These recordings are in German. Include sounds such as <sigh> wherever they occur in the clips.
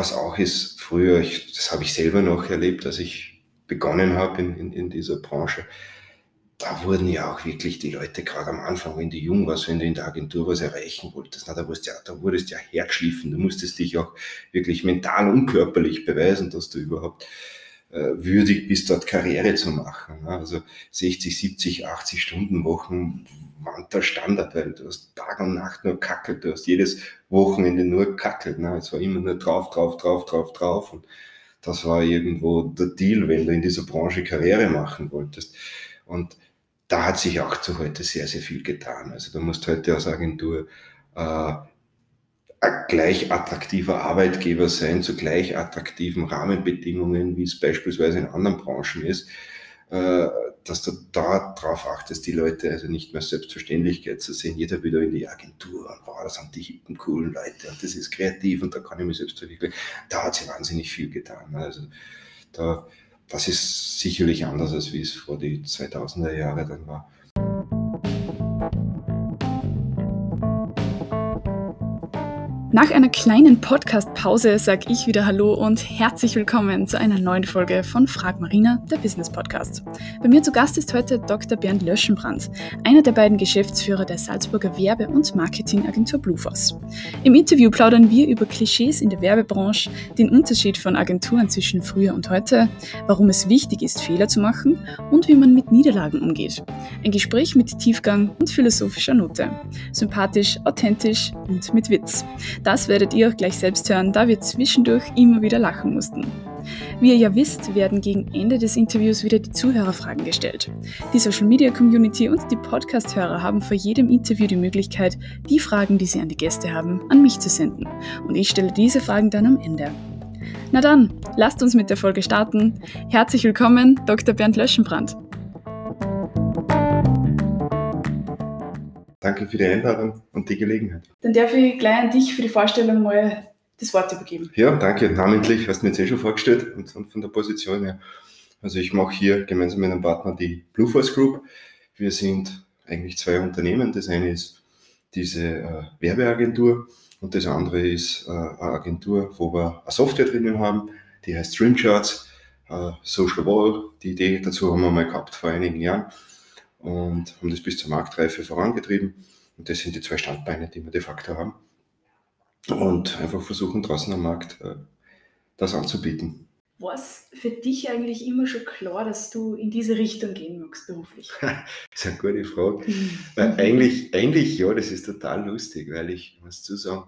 was auch ist, früher, ich, das habe ich selber noch erlebt, als ich begonnen habe in, in, in dieser Branche, da wurden ja auch wirklich die Leute gerade am Anfang, wenn du jung warst, wenn du in der Agentur was erreichen wolltest, na, da, wurdest ja, da wurdest ja hergeschliffen. Du musstest dich auch wirklich mental und körperlich beweisen, dass du überhaupt würdig bist, dort Karriere zu machen. Also 60, 70, 80 Stunden Wochen waren der Standard, weil du hast Tag und Nacht nur kackelt, du hast jedes Wochenende nur kackelt. Ne? Es war immer nur drauf, drauf, drauf, drauf, drauf. Und das war irgendwo der Deal, wenn du in dieser Branche Karriere machen wolltest. Und da hat sich auch zu heute sehr, sehr viel getan. Also du musst heute als Agentur äh, gleich attraktiver Arbeitgeber sein, zu gleich attraktiven Rahmenbedingungen, wie es beispielsweise in anderen Branchen ist, äh, dass du da drauf achtest, die Leute also nicht mehr Selbstverständlichkeit zu sehen, jeder wieder in die Agentur und wow, das sind die hippen, coolen Leute und das ist kreativ und da kann ich mich selbst verwirklichen. Da hat sich wahnsinnig viel getan. Also da, das ist sicherlich anders, als wie es vor die 2000er Jahre dann war. Nach einer kleinen Podcast-Pause sage ich wieder Hallo und herzlich willkommen zu einer neuen Folge von Frag Marina, der Business Podcast. Bei mir zu Gast ist heute Dr. Bernd Löschenbrand, einer der beiden Geschäftsführer der Salzburger Werbe- und Marketingagentur Bluefoss. Im Interview plaudern wir über Klischees in der Werbebranche, den Unterschied von Agenturen zwischen früher und heute, warum es wichtig ist, Fehler zu machen und wie man mit Niederlagen umgeht. Ein Gespräch mit Tiefgang und philosophischer Note. Sympathisch, authentisch und mit Witz. Das werdet ihr auch gleich selbst hören, da wir zwischendurch immer wieder lachen mussten. Wie ihr ja wisst, werden gegen Ende des Interviews wieder die Zuhörerfragen gestellt. Die Social Media Community und die Podcast-Hörer haben vor jedem Interview die Möglichkeit, die Fragen, die sie an die Gäste haben, an mich zu senden. Und ich stelle diese Fragen dann am Ende. Na dann, lasst uns mit der Folge starten. Herzlich willkommen, Dr. Bernd Löschenbrand. Danke für die Einladung und die Gelegenheit. Dann darf ich gleich an dich für die Vorstellung mal das Wort übergeben. Ja, danke. Namentlich hast du mir jetzt eh schon vorgestellt und von der Position her. Also ich mache hier gemeinsam mit einem Partner die Blueforce Group. Wir sind eigentlich zwei Unternehmen. Das eine ist diese äh, Werbeagentur und das andere ist äh, eine Agentur, wo wir eine Software drinnen haben, die heißt Streamcharts, äh, Social Wall. Die Idee dazu haben wir mal gehabt vor einigen Jahren und haben das bis zur Marktreife vorangetrieben. Und das sind die zwei Standbeine, die wir de facto haben. Und einfach versuchen draußen am Markt äh, das anzubieten. War es für dich eigentlich immer schon klar, dass du in diese Richtung gehen magst beruflich? <laughs> das ist eine gute Frage. <laughs> weil eigentlich, eigentlich ja, das ist total lustig, weil ich muss zu sagen,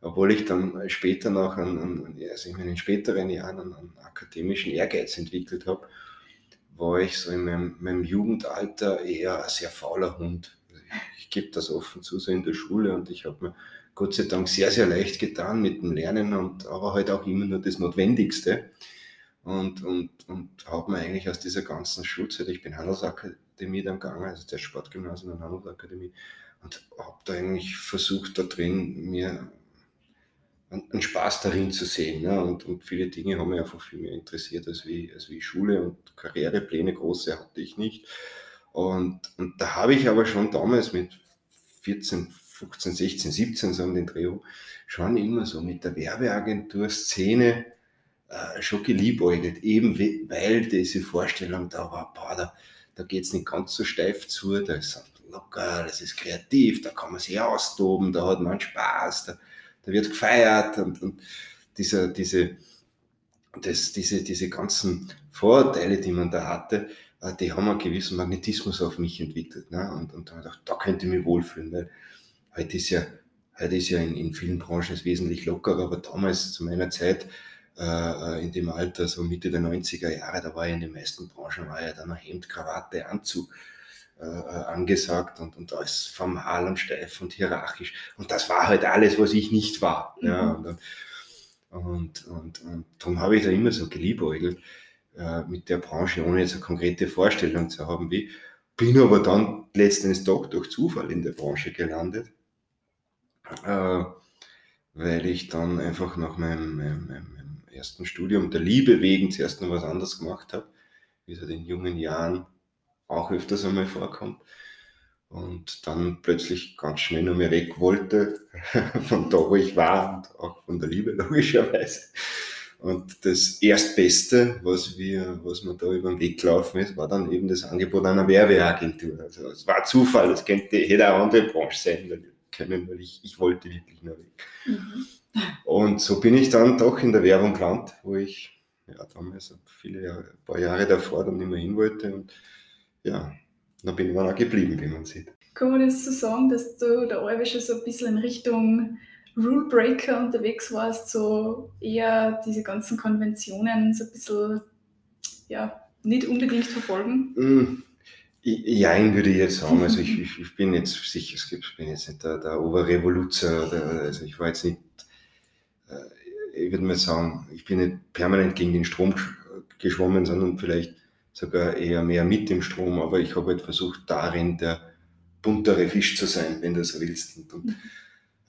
obwohl ich dann später noch an, an also in meinen späteren Jahren einen, einen akademischen Ehrgeiz entwickelt habe, war ich so in meinem, meinem Jugendalter eher ein sehr fauler Hund. Ich, gebe das offen zu, so in der Schule und ich habe mir Gott sei Dank sehr, sehr leicht getan mit dem Lernen und aber halt auch immer nur das Notwendigste. Und, und, und habe mir eigentlich aus dieser ganzen Schulzeit, ich bin Handelsakademie dann gegangen, also der Sportgymnasium und Handelsakademie, und habe da eigentlich versucht, da drin mir einen Spaß darin zu sehen. Ne? Und, und viele Dinge haben mich einfach viel mehr interessiert als wie, als wie Schule und Karrierepläne, große hatte ich nicht. Und, und da habe ich aber schon damals mit 14, 15, 16, 17, so um den Dreh schon immer so mit der Werbeagentur-Szene äh, schon geliebäugelt, eben weil diese Vorstellung da war, boah, da, da geht es nicht ganz so steif zu, da ist locker, das ist kreativ, da kann man sich austoben, da hat man Spaß, da, da wird gefeiert und, und diese, diese, das, diese, diese ganzen Vorurteile, die man da hatte, äh, die haben einen gewissen Magnetismus auf mich entwickelt. Ne? Und, und da habe ich gedacht, da könnte ich mich wohlfühlen, weil heute ist ja, heute ist ja in, in vielen Branchen wesentlich lockerer, aber damals zu meiner Zeit, äh, in dem Alter, so Mitte der 90er Jahre, da war ja in den meisten Branchen war ja dann ein Hemd, Krawatte, Anzug äh, angesagt und, und alles formal und steif und hierarchisch. Und das war halt alles, was ich nicht war. Mhm. Ja, und, und, und, und darum habe ich da immer so geliebäugelt äh, mit der Branche, ohne jetzt eine konkrete Vorstellung zu haben, wie. Bin aber dann letztendlich doch durch Zufall in der Branche gelandet, äh, weil ich dann einfach nach meinem, meinem, meinem, ersten Studium der Liebe wegen zuerst noch was anderes gemacht habe, wie so in jungen Jahren auch öfters einmal vorkommt. und dann plötzlich ganz schnell nur mehr weg wollte, <laughs> von da, wo ich war und auch von der Liebe <laughs> logischerweise. Und das Erstbeste, was wir, was mir da über den Weg gelaufen ist, war dann eben das Angebot einer Werbeagentur. Also es war Zufall, es könnte, hätte auch andere Branche sein können, weil ich, ich wollte wirklich nur weg. Mhm. Und so bin ich dann doch in der Werbung gelandet, wo ich ja, damals viele Jahre, ein paar Jahre davor dann nicht mehr hin wollte. Und ja, dann bin ich dann auch geblieben, wie man sieht. Kann man das so sagen, dass du da alle schon so ein bisschen in Richtung Rule Breaker unterwegs warst, so eher diese ganzen Konventionen so ein bisschen, ja, nicht unbedingt verfolgen? Mm. Jein, würde ich jetzt sagen. Also ich, <laughs> ich, ich bin jetzt sicher, ich bin jetzt nicht der, der Oberrevoluzer, der, also ich war jetzt nicht, äh, ich würde mal sagen, ich bin nicht permanent gegen den Strom geschwommen, sondern vielleicht sogar eher mehr mit dem Strom, aber ich habe halt versucht, darin der buntere Fisch zu sein, wenn du so willst. Und, und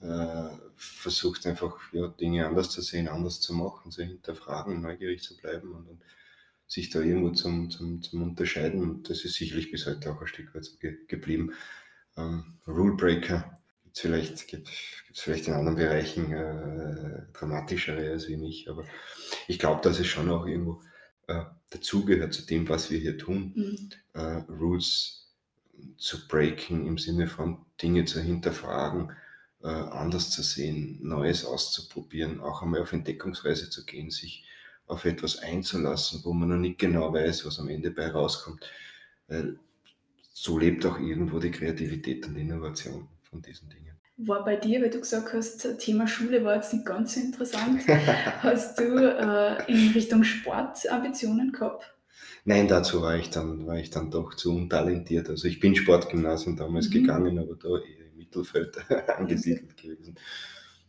<laughs> äh, versucht einfach ja, Dinge anders zu sehen, anders zu machen, zu hinterfragen, neugierig zu bleiben und, und sich da irgendwo zum, zum, zum Unterscheiden. Und das ist sicherlich bis heute auch ein Stück weit so ge geblieben. Ähm, Rule Breaker gibt es vielleicht, gibt's vielleicht in anderen Bereichen äh, dramatischere als wie mich, aber ich glaube, dass es schon auch irgendwo äh, dazugehört zu dem, was wir hier tun. Mhm. Äh, Rules zu breaken im Sinne von Dinge zu hinterfragen, äh, anders zu sehen, Neues auszuprobieren, auch einmal auf Entdeckungsreise zu gehen, sich auf etwas einzulassen, wo man noch nicht genau weiß, was am Ende bei rauskommt. Weil so lebt auch irgendwo die Kreativität und Innovation von diesen Dingen. War bei dir, weil du gesagt hast, Thema Schule war jetzt nicht ganz so interessant. <laughs> hast du äh, in Richtung Sport Ambitionen gehabt? Nein, dazu war ich dann, war ich dann doch zu untalentiert. Also ich bin Sportgymnasium damals mhm. gegangen, aber da eher im Mittelfeld <laughs> angesiedelt gewesen.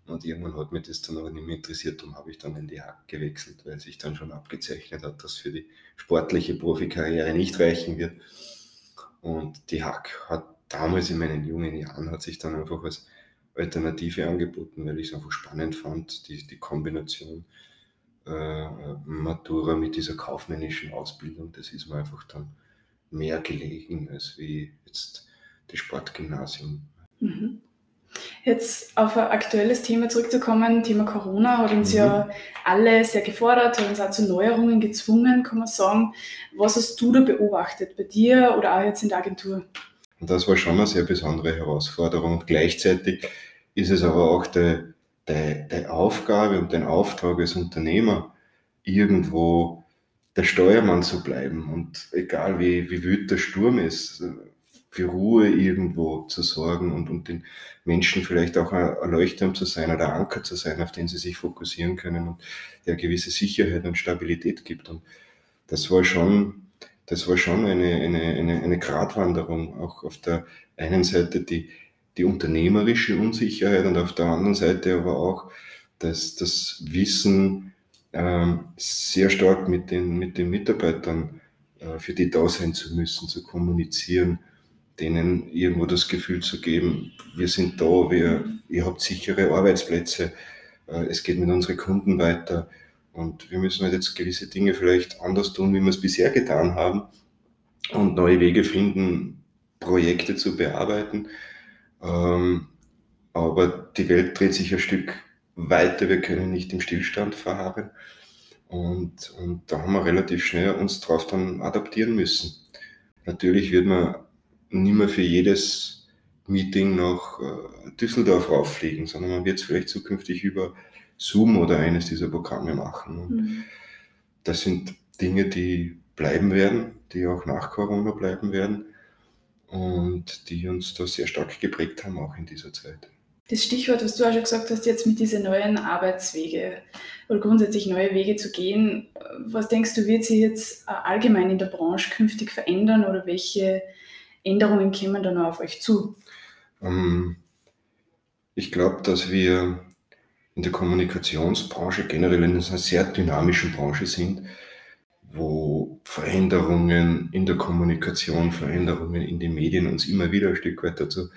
Und irgendwann hat mich das dann aber nicht mehr interessiert, darum habe ich dann in die Hack gewechselt, weil sich dann schon abgezeichnet hat, dass für die sportliche Profikarriere nicht reichen wird. Und die Hack hat damals in meinen jungen Jahren hat sich dann einfach als Alternative angeboten, weil ich es einfach spannend fand, die, die Kombination äh, Matura mit dieser kaufmännischen Ausbildung. Das ist mir einfach dann mehr gelegen als wie jetzt das Sportgymnasium. Mhm. Jetzt auf ein aktuelles Thema zurückzukommen, Thema Corona hat uns mhm. ja alle sehr gefordert, hat uns auch zu Neuerungen gezwungen, kann man sagen. Was hast du da beobachtet bei dir oder auch jetzt in der Agentur? Und das war schon eine sehr besondere Herausforderung. Und gleichzeitig ist es aber auch die, die, die Aufgabe und den Auftrag als Unternehmer, irgendwo der Steuermann zu bleiben. Und egal wie, wie wütend der Sturm ist, für Ruhe irgendwo zu sorgen und, und den Menschen vielleicht auch ein Leuchtturm zu sein oder Anker zu sein, auf den sie sich fokussieren können und der gewisse Sicherheit und Stabilität gibt. Und das war schon, das war schon eine, eine, eine, eine Gratwanderung, auch auf der einen Seite die, die unternehmerische Unsicherheit und auf der anderen Seite aber auch das, das Wissen, ähm, sehr stark mit den, mit den Mitarbeitern, äh, für die da sein zu müssen, zu kommunizieren, denen irgendwo das Gefühl zu geben, wir sind da, wir, ihr habt sichere Arbeitsplätze, äh, es geht mit unseren Kunden weiter und wir müssen halt jetzt gewisse Dinge vielleicht anders tun, wie wir es bisher getan haben und neue Wege finden, Projekte zu bearbeiten. Ähm, aber die Welt dreht sich ein Stück weiter, wir können nicht im Stillstand verharren. Und, und da haben wir relativ schnell uns drauf dann adaptieren müssen. Natürlich wird man nicht mehr für jedes Meeting nach äh, Düsseldorf rauffliegen, sondern man wird es vielleicht zukünftig über Zoom oder eines dieser Programme machen. Mhm. Das sind Dinge, die bleiben werden, die auch nach Corona bleiben werden und die uns da sehr stark geprägt haben, auch in dieser Zeit. Das Stichwort, was du auch schon gesagt hast, jetzt mit diesen neuen Arbeitswege oder grundsätzlich neue Wege zu gehen, was denkst du, wird sich jetzt äh, allgemein in der Branche künftig verändern oder welche Änderungen kämen dann auf euch zu? Ähm, ich glaube, dass wir in der Kommunikationsbranche generell in einer sehr dynamischen Branche sind, wo Veränderungen in der Kommunikation, Veränderungen in den Medien uns immer wieder ein Stück weit dazu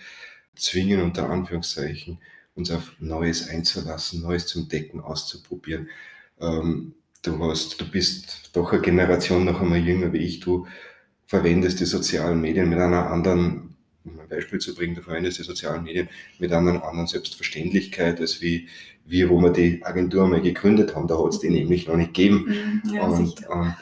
zwingen, unter Anführungszeichen, uns auf Neues einzulassen, Neues zum Decken, auszuprobieren. Ähm, du, hast, du bist doch eine Generation noch einmal jünger wie ich, du verwendest die sozialen Medien mit einer anderen um ein Beispiel zu bringen, der Verein der sozialen Medien mit einer anderen Selbstverständlichkeit, als wie wir, wo wir die Agentur mal gegründet haben. Da hat es die nämlich noch nicht gegeben. Mhm, ja, und, und,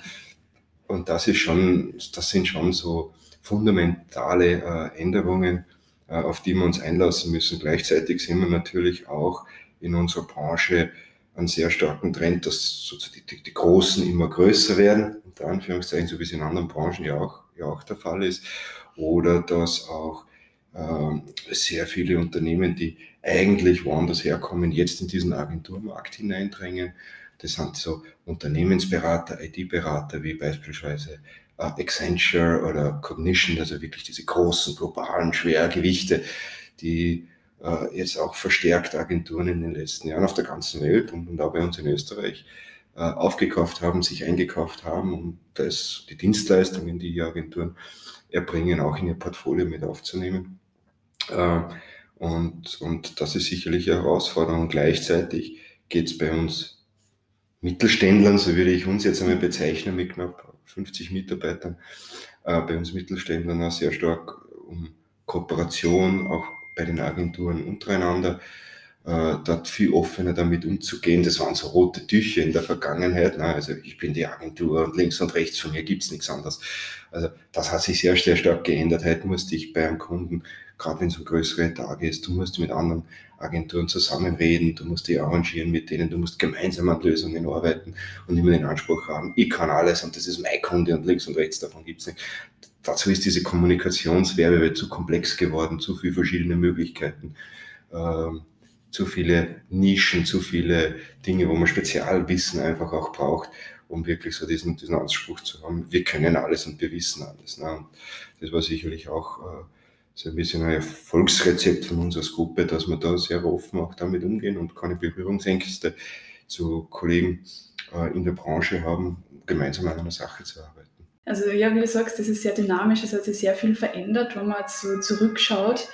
und, das ist schon, das sind schon so fundamentale äh, Änderungen, äh, auf die wir uns einlassen müssen. Gleichzeitig sind wir natürlich auch in unserer Branche einen sehr starken Trend, dass sozusagen die, die, Großen immer größer werden, unter Anführungszeichen, so wie es in anderen Branchen ja auch, ja auch der Fall ist. Oder dass auch äh, sehr viele Unternehmen, die eigentlich woanders herkommen, jetzt in diesen Agenturmarkt hineindrängen. Das sind so Unternehmensberater, IT-Berater wie beispielsweise äh, Accenture oder Cognition, also wirklich diese großen globalen Schwergewichte, die äh, jetzt auch verstärkt Agenturen in den letzten Jahren auf der ganzen Welt und, auch bei uns in Österreich äh, aufgekauft haben, sich eingekauft haben und das, die Dienstleistungen, die die Agenturen erbringen, auch in ihr Portfolio mit aufzunehmen. Äh, und, und das ist sicherlich eine Herausforderung. Gleichzeitig geht es bei uns Mittelständlern, so würde ich uns jetzt einmal bezeichnen, mit knapp 50 Mitarbeitern, äh, bei uns Mittelständlern auch sehr stark um Kooperation, auch bei den Agenturen untereinander, äh, dort viel offener damit umzugehen. Das waren so rote Tücher in der Vergangenheit. Ne? Also ich bin die Agentur und links und rechts von mir gibt es nichts anderes. Also das hat sich sehr, sehr stark geändert. Heute musste ich bei einem Kunden, gerade wenn es um größere Tage ist, du musst mit anderen Agenturen zusammenreden, du musst dich arrangieren mit denen, du musst gemeinsam an Lösungen arbeiten und immer den Anspruch haben, ich kann alles und das ist mein Kunde und links und rechts davon gibt es nicht dazu ist diese Kommunikationswerbe zu komplex geworden, zu viele verschiedene Möglichkeiten, ähm, zu viele Nischen, zu viele Dinge, wo man Spezialwissen einfach auch braucht, um wirklich so diesen, diesen Anspruch zu haben, wir können alles und wir wissen alles. Ne? Und das war sicherlich auch äh, so ein bisschen ein Erfolgsrezept von uns als Gruppe, dass wir da sehr offen auch damit umgehen und keine Berührungsängste zu Kollegen äh, in der Branche haben, gemeinsam an einer Sache zu arbeiten. Also ja, wie du sagst, das ist sehr dynamisch, es hat sich sehr viel verändert, wenn man jetzt so zurückschaut.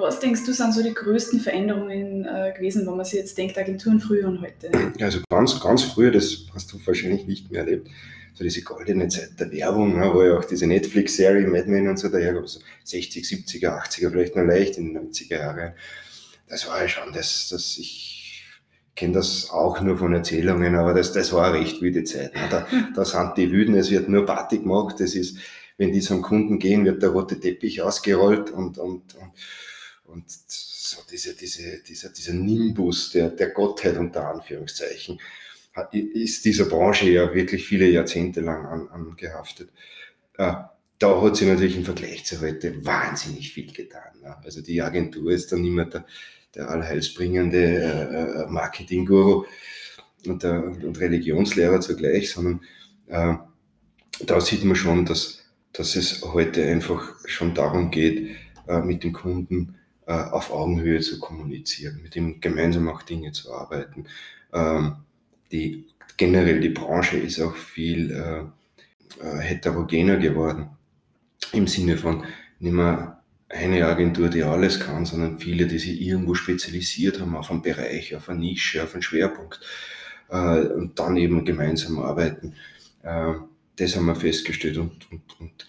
Was denkst du, sind so die größten Veränderungen äh, gewesen, wenn man sich jetzt denkt, Agenturen früher und heute? Also ganz, ganz früher, das hast du wahrscheinlich nicht mehr erlebt, so diese goldene Zeit der Werbung, ne, wo ja auch diese Netflix-Serie Mad Men und so daher, so 60, 70er, 80er, vielleicht noch leicht in den 90er Jahren. Das war ja schon das, das ich kenne das auch nur von Erzählungen, aber das, das war eine recht wilde Zeit. Ne? Da, <laughs> da sind die Wüden, es wird nur Party gemacht, das ist, wenn die zum Kunden gehen, wird der rote Teppich ausgerollt und, und, und, und so diese, diese, dieser, dieser Nimbus der, der Gottheit unter Anführungszeichen ist dieser Branche ja wirklich viele Jahrzehnte lang an, angehaftet. Äh, da hat sich natürlich im Vergleich zu heute wahnsinnig viel getan. Ne? Also die Agentur ist dann immer der, der allheilsbringende äh, äh, Marketing-Guru und, und, Religionslehrer zugleich, sondern da sieht man schon, dass, dass es heute einfach schon darum geht, mit dem Kunden äh, auf Augenhöhe zu kommunizieren, mit ihm gemeinsam auch Dinge zu arbeiten. Ähm, die, generell die Branche ist auch viel äh, heterogener geworden im Sinne von nicht mehr eine Agentur, die alles kann, sondern viele, die sich irgendwo spezialisiert haben auf einen Bereich, auf eine Nische, auf einen Schwerpunkt äh, und dann eben gemeinsam arbeiten. Äh, das haben wir festgestellt und, und, und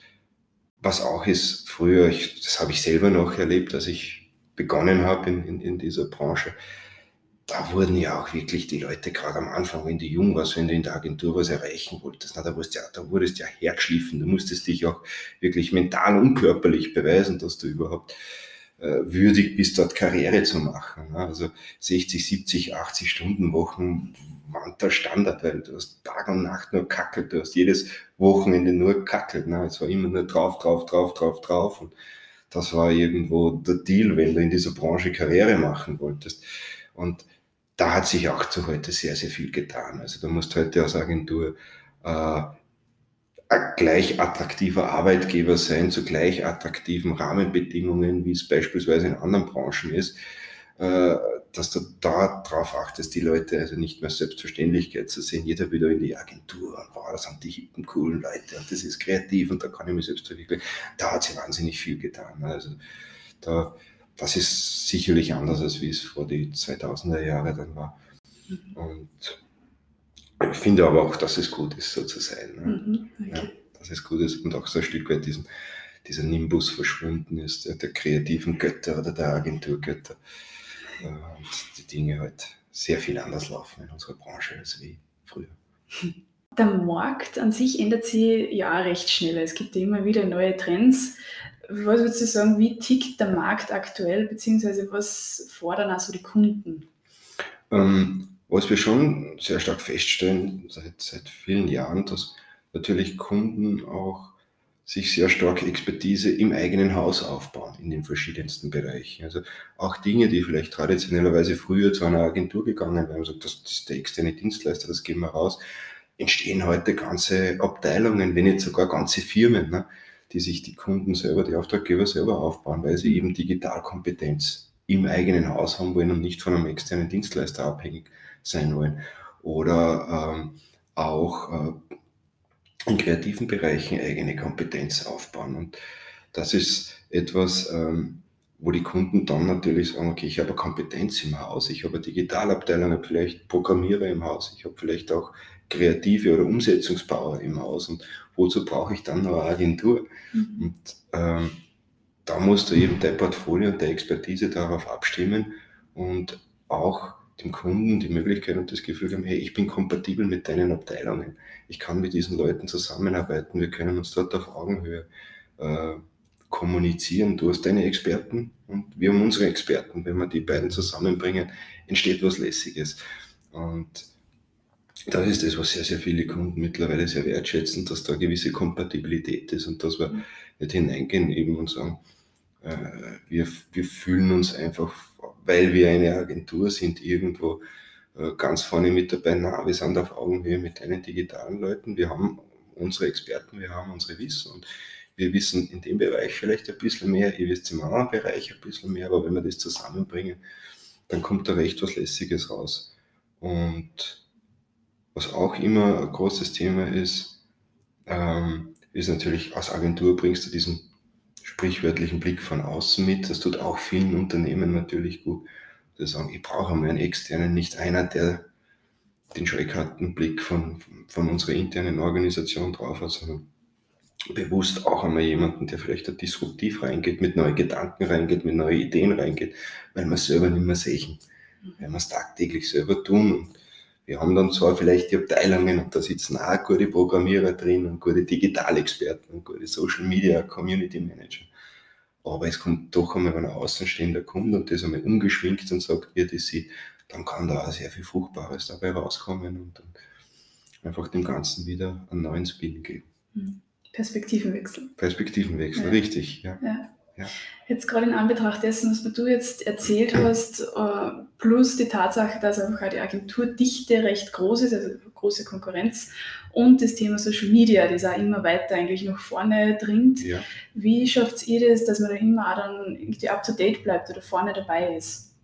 was auch ist, früher, ich, das habe ich selber noch erlebt, als ich begonnen habe in, in, in dieser Branche, da wurden ja auch wirklich die Leute gerade am Anfang, wenn du jung warst, wenn du in der Agentur was erreichen wolltest, na, da, wurdest ja, da wurdest ja hergeschliffen. Du musstest dich auch wirklich mental und körperlich beweisen, dass du überhaupt äh, würdig bist, dort Karriere zu machen. Ne? Also 60, 70, 80 Stunden Wochen waren der Standard, weil du hast Tag und Nacht nur kackelt, du hast jedes Wochenende nur kackelt. Ne? Es war immer nur drauf, drauf, drauf, drauf, drauf. Und das war irgendwo der Deal, wenn du in dieser Branche Karriere machen wolltest. Und da hat sich auch zu heute sehr, sehr viel getan. Also du musst heute als Agentur äh, gleich attraktiver Arbeitgeber sein, zu gleich attraktiven Rahmenbedingungen, wie es beispielsweise in anderen Branchen ist, äh, dass du da drauf achtest, die Leute also nicht mehr Selbstverständlichkeit zu sehen, jeder wieder in die Agentur und wow, das sind die hippen, coolen Leute und das ist kreativ und da kann ich mich selbst verwirklichen. Da hat sich wahnsinnig viel getan. Also da das ist sicherlich anders, als wie es vor die 2000er Jahre dann war. Mhm. Und ich finde aber auch, dass es gut ist, so zu sein. Ne? Mhm, okay. ja, dass es gut ist und auch so ein Stück weit diesen, dieser Nimbus verschwunden ist, der, der kreativen Götter oder der Agenturgötter. Und die Dinge halt sehr viel anders laufen in unserer Branche als wie früher. Der Markt an sich ändert sich ja recht schnell. Es gibt immer wieder neue Trends. Was würdest du sagen, wie tickt der Markt aktuell, beziehungsweise was fordern also die Kunden? Ähm, was wir schon sehr stark feststellen seit, seit vielen Jahren, dass natürlich Kunden auch sich sehr stark Expertise im eigenen Haus aufbauen, in den verschiedensten Bereichen. Also auch Dinge, die vielleicht traditionellerweise früher zu einer Agentur gegangen wären, sagt, das ist der externe Dienstleister, das gehen wir raus, entstehen heute ganze Abteilungen, wenn nicht sogar ganze Firmen, ne, die sich die Kunden selber, die Auftraggeber selber aufbauen, weil sie eben Digitalkompetenz im eigenen Haus haben wollen und nicht von einem externen Dienstleister abhängig sein wollen. Oder ähm, auch äh, in kreativen Bereichen eigene Kompetenz aufbauen. Und das ist etwas, ähm, wo die Kunden dann natürlich sagen, okay, ich habe Kompetenz im Haus, ich habe eine Digitalabteilung, habe vielleicht Programmierer im Haus, ich habe vielleicht auch kreative oder Umsetzungsbauer im Haus und wozu brauche ich dann noch eine Agentur? Mhm. Und ähm, da musst du eben dein Portfolio und deine Expertise darauf abstimmen und auch dem Kunden die Möglichkeit und das Gefühl haben, hey, ich bin kompatibel mit deinen Abteilungen. Ich kann mit diesen Leuten zusammenarbeiten. Wir können uns dort auf Augenhöhe äh, kommunizieren. Du hast deine Experten und wir haben unsere Experten. Wenn wir die beiden zusammenbringen, entsteht was Lässiges. Und das ist das, was sehr, sehr viele Kunden mittlerweile sehr wertschätzen, dass da eine gewisse Kompatibilität ist und dass wir mhm. nicht hineingehen eben und sagen, äh, wir, wir fühlen uns einfach weil wir eine Agentur sind, irgendwo äh, ganz vorne mit dabei. Na, wir sind auf Augenhöhe mit deinen digitalen Leuten. Wir haben unsere Experten, wir haben unsere Wissen und wir wissen in dem Bereich vielleicht ein bisschen mehr, ihr wisst im anderen Bereich ein bisschen mehr, aber wenn wir das zusammenbringen, dann kommt da recht was Lässiges raus. Und was auch immer ein großes Thema ist, ähm, ist natürlich, als Agentur bringst du diesen sprichwörtlichen Blick von außen mit. Das tut auch vielen Unternehmen natürlich gut. Die sagen, ich brauche einmal einen externen, nicht einer, der den Schreckhartenblick von, von unserer internen Organisation drauf hat, sondern bewusst auch einmal jemanden, der vielleicht da disruptiv reingeht, mit neuen Gedanken reingeht, mit neuen Ideen reingeht, weil wir selber nicht mehr sehen, weil wir es tagtäglich selber tun. Und wir haben dann zwar vielleicht die Abteilungen und da sitzen auch gute Programmierer drin und gute Digitalexperten und gute Social Media Community Manager. Aber es kommt doch einmal, wenn ein außenstehender kommt und das einmal umgeschwingt und sagt, wie das sieht, dann kann da auch sehr viel Fruchtbares dabei rauskommen und, einfach dem Ganzen wieder einen neuen Spin geben. Hm. Perspektivenwechsel. Perspektivenwechsel, ja. richtig, ja. ja. Ja. Jetzt gerade in Anbetracht dessen, was du jetzt erzählt hast, äh, plus die Tatsache, dass einfach die Agenturdichte recht groß ist, also große Konkurrenz und das Thema Social Media, das auch immer weiter eigentlich nach vorne dringt. Ja. Wie schafft ihr das, dass man da immer auch dann irgendwie up to date bleibt oder vorne dabei ist?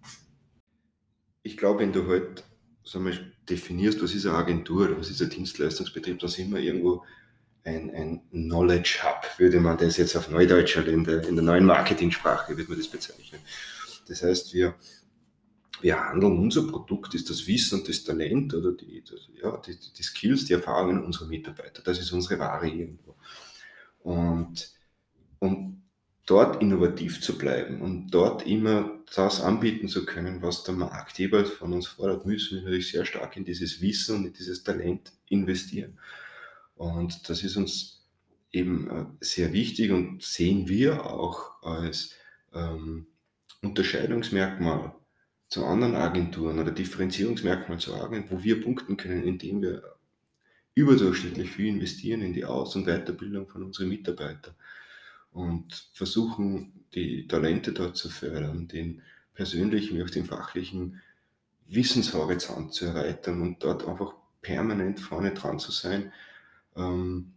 Ich glaube, wenn du halt sagen wir, definierst, was ist eine Agentur oder was ist ein Dienstleistungsbetrieb, dann sind wir irgendwo ein, ein Knowledge Hub, würde man das jetzt auf Neudeutsch in der, in der neuen Marketingsprache, würde man das bezeichnen. Das heißt, wir, wir handeln, unser Produkt ist das Wissen und das Talent oder die, das, ja, die, die Skills, die Erfahrungen unserer Mitarbeiter. Das ist unsere Ware irgendwo. Und, und dort innovativ zu bleiben und dort immer das anbieten zu können, was der Markt jeweils von uns fordert, müssen wir natürlich sehr stark in dieses Wissen und in dieses Talent investieren. Und das ist uns eben äh, sehr wichtig und sehen wir auch als ähm, Unterscheidungsmerkmal zu anderen Agenturen oder Differenzierungsmerkmal zu Agenturen, wo wir punkten können, indem wir überdurchschnittlich viel investieren in die Aus- und Weiterbildung von unseren Mitarbeitern und versuchen, die Talente dort zu fördern, den persönlichen wie auch den fachlichen Wissenshorizont zu erweitern und dort einfach permanent vorne dran zu sein ähm,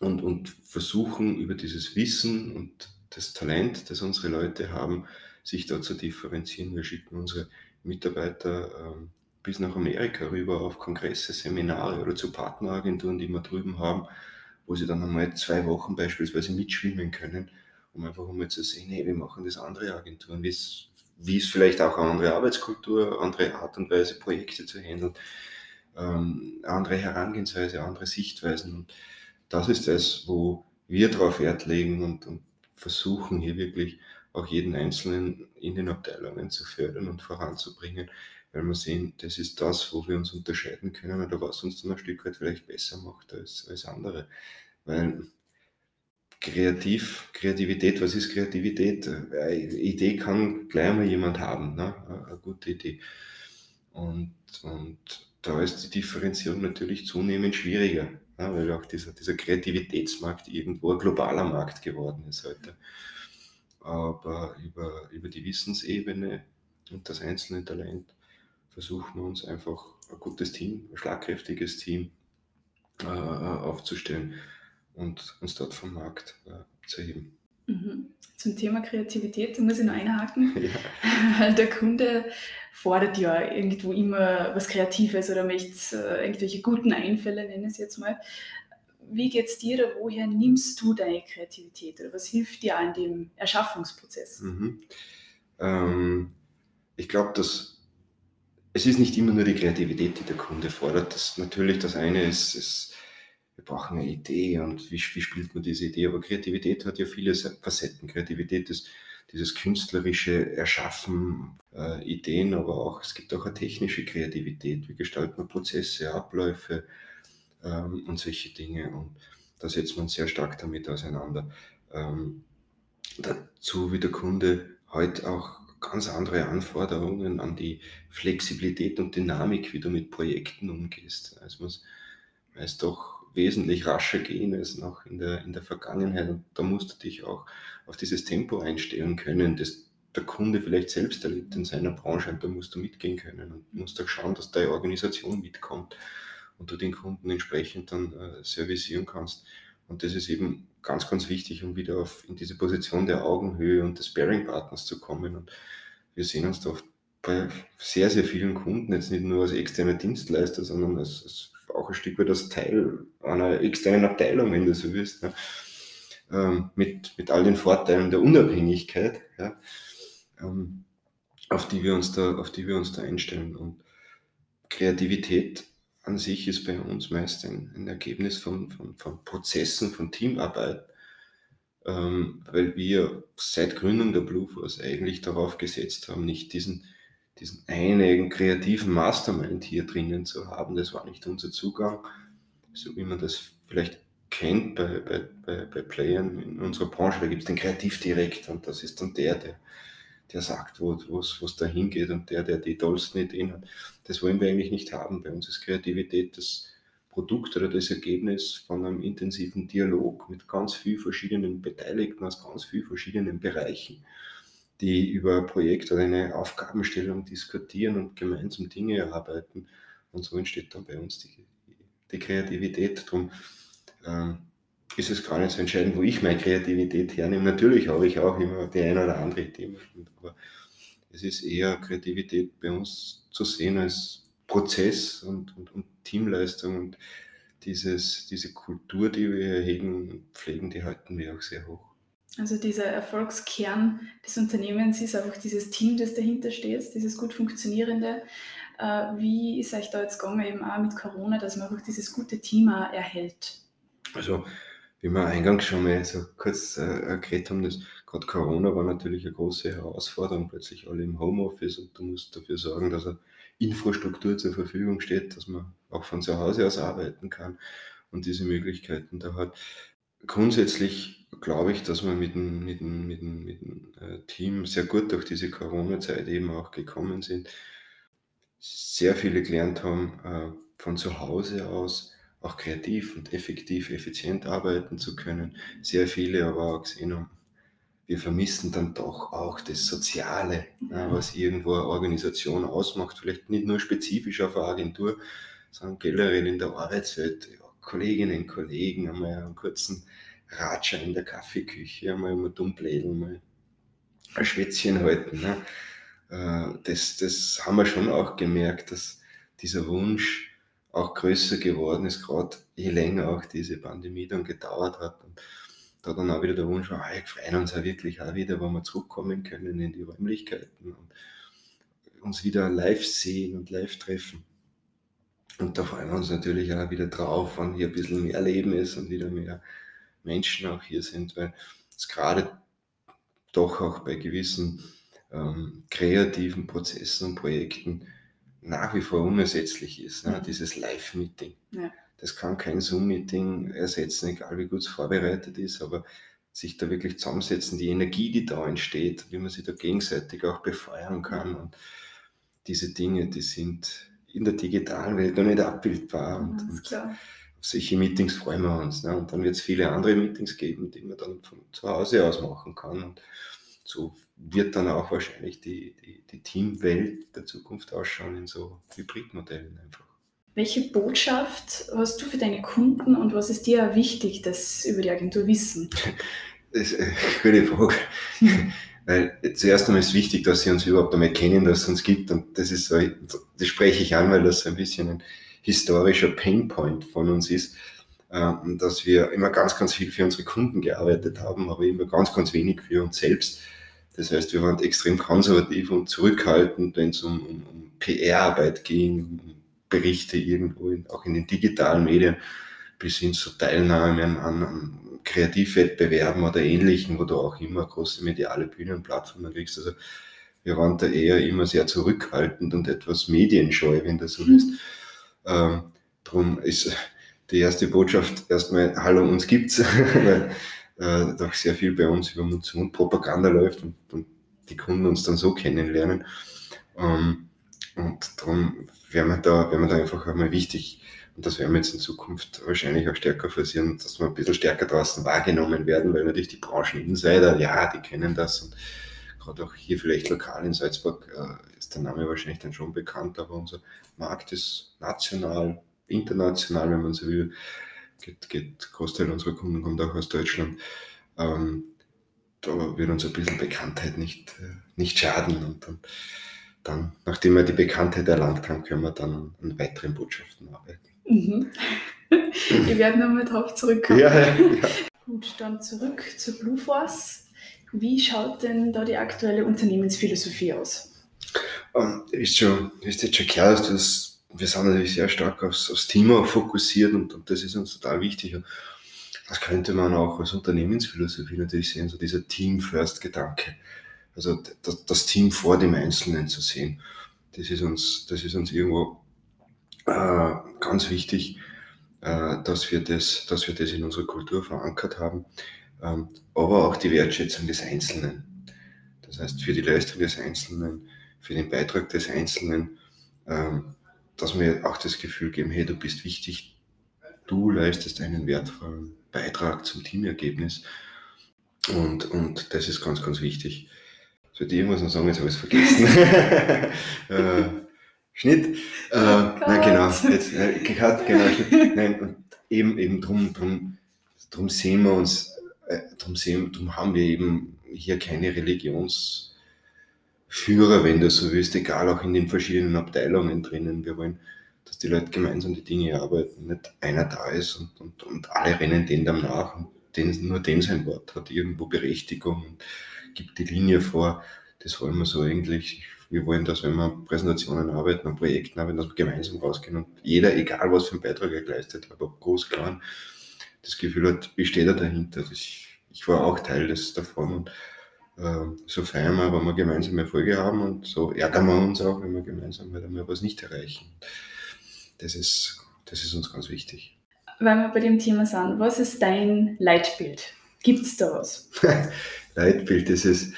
und, und versuchen über dieses Wissen und das Talent, das unsere Leute haben, sich da zu differenzieren. Wir schicken unsere Mitarbeiter ähm, bis nach Amerika rüber auf Kongresse, Seminare oder zu Partneragenturen, die wir drüben haben, wo sie dann einmal zwei Wochen beispielsweise mitschwimmen können, um einfach einmal zu sehen, hey, wir machen das andere Agenturen, wie es vielleicht auch eine andere Arbeitskultur, andere Art und Weise, Projekte zu handeln, ähm, andere Herangehensweise, andere Sichtweisen. Und das ist das, wo wir darauf Wert legen und, und versuchen hier wirklich auch jeden Einzelnen in den Abteilungen zu fördern und voranzubringen, weil wir sehen, das ist das, wo wir uns unterscheiden können oder was uns dann ein Stück weit vielleicht besser macht als, als andere. Weil kreativ, Kreativität, was ist Kreativität? Eine Idee kann gleich mal jemand haben, ne? eine gute Idee. Und, und da ist die Differenzierung natürlich zunehmend schwieriger, ja, weil auch dieser, dieser Kreativitätsmarkt irgendwo ein globaler Markt geworden ist heute. Aber über, über die Wissensebene und das einzelne Talent versuchen wir uns einfach ein gutes Team, ein schlagkräftiges Team äh, aufzustellen und uns dort vom Markt äh, zu heben. Mhm. Zum Thema Kreativität muss ich noch einhaken, <laughs> ja. <laughs> der Kunde fordert ja irgendwo immer was Kreatives oder möchte äh, irgendwelche guten Einfälle, nenne es jetzt mal. Wie geht es dir oder woher nimmst du deine Kreativität oder was hilft dir an dem Erschaffungsprozess? Mhm. Ähm, ich glaube, dass es ist nicht immer nur die Kreativität, die der Kunde fordert. Das, natürlich, das eine ist, ist wir brauchen eine Idee und wie, wie spielt man diese Idee? Aber Kreativität hat ja viele Facetten. Kreativität ist dieses künstlerische Erschaffen, äh, Ideen, aber auch, es gibt auch eine technische Kreativität. Wie gestaltet man Prozesse, Abläufe ähm, und solche Dinge? Und da setzt man sehr stark damit auseinander. Ähm, dazu, wie der Kunde heute auch ganz andere Anforderungen an die Flexibilität und Dynamik, wie du mit Projekten umgehst. Es muss meist doch wesentlich rascher gehen als noch in der, in der Vergangenheit. Und da musst du dich auch auf dieses Tempo einstellen können, das der Kunde vielleicht selbst erlebt in seiner Branche. Und da musst du mitgehen können und musst auch schauen, dass deine Organisation mitkommt und du den Kunden entsprechend dann äh, servicieren kannst. Und das ist eben ganz, ganz wichtig, um wieder auf, in diese Position der Augenhöhe und des Bearing-Partners zu kommen. Und wir sehen uns da oft bei sehr, sehr vielen Kunden, jetzt nicht nur als externer Dienstleister, sondern als, als auch ein Stück weit als Teil einer externen Abteilung, wenn du so willst, ja. ähm, mit, mit all den Vorteilen der Unabhängigkeit, ja, ähm, auf, die wir uns da, auf die wir uns da einstellen. Und Kreativität an sich ist bei uns meist ein, ein Ergebnis von, von, von, Prozessen, von Teamarbeit, ähm, weil wir seit Gründung der Blue Force eigentlich darauf gesetzt haben, nicht diesen diesen einen kreativen Mastermind hier drinnen zu haben. Das war nicht unser Zugang, so wie man das vielleicht kennt bei, bei, bei, bei Playern in unserer Branche. Da gibt es den Kreativdirektor und das ist dann der, der, der sagt, wo es dahin geht und der, der die tollsten Ideen hat. Das wollen wir eigentlich nicht haben. Bei uns ist Kreativität das Produkt oder das Ergebnis von einem intensiven Dialog mit ganz vielen verschiedenen Beteiligten aus ganz vielen verschiedenen Bereichen die über ein Projekt oder eine Aufgabenstellung diskutieren und gemeinsam Dinge erarbeiten. Und so entsteht dann bei uns die, die Kreativität. Darum ähm, ist es gar nicht so entscheidend, wo ich meine Kreativität hernehme. Natürlich habe ich auch immer die eine oder andere Idee, aber es ist eher Kreativität bei uns zu sehen als Prozess und, und, und Teamleistung und dieses, diese Kultur, die wir hegen und pflegen, die halten wir auch sehr hoch. Also dieser Erfolgskern des Unternehmens ist einfach dieses Team, das dahinter steht, dieses gut funktionierende. Äh, wie ist euch da jetzt gegangen, eben auch mit Corona, dass man einfach dieses gute Team auch erhält? Also, wie wir eingangs schon mal so kurz äh, geredet haben, dass gerade Corona war natürlich eine große Herausforderung, plötzlich alle im Homeoffice und du musst dafür sorgen, dass eine Infrastruktur zur Verfügung steht, dass man auch von zu Hause aus arbeiten kann und diese Möglichkeiten da hat. Grundsätzlich glaube ich, dass wir mit dem, mit dem, mit dem, mit dem äh, Team sehr gut durch diese Corona-Zeit eben auch gekommen sind. Sehr viele gelernt haben, äh, von zu Hause aus auch kreativ und effektiv, effizient arbeiten zu können. Sehr viele aber auch gesehen haben, wir vermissen dann doch auch das Soziale, was irgendwo eine Organisation ausmacht. Vielleicht nicht nur spezifisch auf eine Agentur, sondern generell in der Arbeitswelt. Ja, Kolleginnen, Kollegen, einmal einen kurzen Ratscher in der Kaffeeküche, einmal immer dumm blädeln, mal ein Schwätzchen halten. Ne? Äh, das, das haben wir schon auch gemerkt, dass dieser Wunsch auch größer geworden ist, gerade je länger auch diese Pandemie dann gedauert hat. Und da dann auch wieder der Wunsch war, ah, wir freuen uns auch wirklich auch wieder, wenn wir zurückkommen können in die Räumlichkeiten und uns wieder live sehen und live treffen. Und da freuen wir uns natürlich auch wieder drauf, wenn hier ein bisschen mehr Leben ist und wieder mehr Menschen auch hier sind, weil es gerade doch auch bei gewissen ähm, kreativen Prozessen und Projekten nach wie vor unersetzlich ist, ne? Mhm. dieses Live-Meeting. Ja. Das kann kein Zoom-Meeting ersetzen, egal wie gut es vorbereitet ist, aber sich da wirklich zusammensetzen, die Energie, die da entsteht, wie man sich da gegenseitig auch befeuern kann und diese Dinge, die sind in der digitalen Welt noch nicht abbildbar. Und, und solche Meetings freuen wir uns. Ne? Und dann wird es viele andere Meetings geben, die man dann von zu Hause aus machen kann. Und so wird dann auch wahrscheinlich die, die, die Teamwelt der Zukunft ausschauen in so Hybridmodellen einfach. Welche Botschaft hast du für deine Kunden und was ist dir wichtig, dass über die Agentur wissen? <laughs> Das ist eine gute Frage. <laughs> Weil zuerst einmal ist es wichtig, dass sie uns überhaupt einmal kennen, dass es uns gibt. Und das ist so, das spreche ich an, weil das so ein bisschen ein historischer Painpoint von uns ist, ähm, dass wir immer ganz, ganz viel für unsere Kunden gearbeitet haben, aber immer ganz, ganz wenig für uns selbst. Das heißt, wir waren extrem konservativ und zurückhaltend, wenn es um, um, um PR-Arbeit ging, um Berichte irgendwo, in, auch in den digitalen Medien, bis hin zur Teilnahme an, an Kreativwettbewerben oder ähnlichen, wo du auch immer große mediale Bühnenplattformen kriegst. Also wir waren da eher immer sehr zurückhaltend und etwas medienscheu, wenn du so willst. Mhm. Ähm, drum ist die erste Botschaft erstmal, hallo, uns gibt's, <laughs> weil äh, doch sehr viel bei uns über Mund zu Mund Propaganda läuft und, und, die Kunden uns dann so kennenlernen. Ähm, und darum wäre mir da, mir da einfach einmal wichtig, und das werden wir jetzt in Zukunft wahrscheinlich auch stärker forcieren, dass wir ein bisschen stärker draußen wahrgenommen werden, weil natürlich die Brancheninsider, ja, die kennen das und gerade auch hier vielleicht lokal in Salzburg äh, ist der Name wahrscheinlich dann schon bekannt, aber unser Markt ist national, international, wenn man so will. Geht, geht Großteil unserer Kunden kommt auch aus Deutschland. Ähm, da wird uns ein bisschen Bekanntheit nicht, äh, nicht schaden. Und dann, dann, nachdem wir die Bekanntheit erlangt haben, können wir dann an weiteren Botschaften arbeiten. Mhm. <laughs> Ich werde nochmal darauf zurückkommen. Ja, ja, ja. Gut, dann zurück zu Blue Force. Wie schaut denn da die aktuelle Unternehmensphilosophie aus? Um, ähm, ist, schon, ist jetzt schon klar, dass das, wir sind natürlich sehr stark aufs, aufs Team auch fokussiert und, und das ist uns total wichtig. Das könnte man auch als Unternehmensphilosophie natürlich sehen, so dieser Team-First-Gedanke. Also das, das, Team vor dem Einzelnen zu sehen. Das ist uns, das ist uns irgendwo äh, ganz wichtig, äh, dass, wir das, dass wir das in unserer Kultur verankert haben, aber auch die Wertschätzung des Einzelnen. Das heißt, für die Leistung des Einzelnen, für den Beitrag des Einzelnen, ähm, dass wir auch das Gefühl geben, hey, du bist wichtig, du leistest einen wertvollen Beitrag zum Teamergebnis. Und, und das ist ganz, ganz wichtig. Sollte ich irgendwas noch sagen, jetzt habe ich es vergessen. <laughs> äh, Schnitt. Äh, oh nein, genau. Jetzt, äh, genau. Nein, und eben, eben drum, drum, drum sehen wir uns, äh, drum, sehen, drum haben wir eben hier keine Religionsführer, wenn du so willst, egal auch in den verschiedenen Abteilungen drinnen. Wir wollen, dass die Leute gemeinsam die Dinge arbeiten, nicht einer da ist und, und, und alle rennen den dann nach und den, nur den sein Wort hat irgendwo Berechtigung und gibt die Linie vor. Das wollen wir so eigentlich wir wollen, dass wenn wir Präsentationen arbeiten, an Projekten arbeiten, dass wir gemeinsam rausgehen und jeder, egal was für einen Beitrag er geleistet hat, ob groß, klein, das Gefühl hat, wie steht er dahinter. Das, ich, ich war auch Teil des davon und äh, so feiern wir, wenn wir gemeinsam Erfolge haben und so ärgern wir uns auch, wenn wir gemeinsam halt einmal was nicht erreichen. Das ist, das ist uns ganz wichtig. Weil wir bei dem Thema sind, was ist dein Leitbild? Gibt es da was? <laughs> Leitbild, das ist,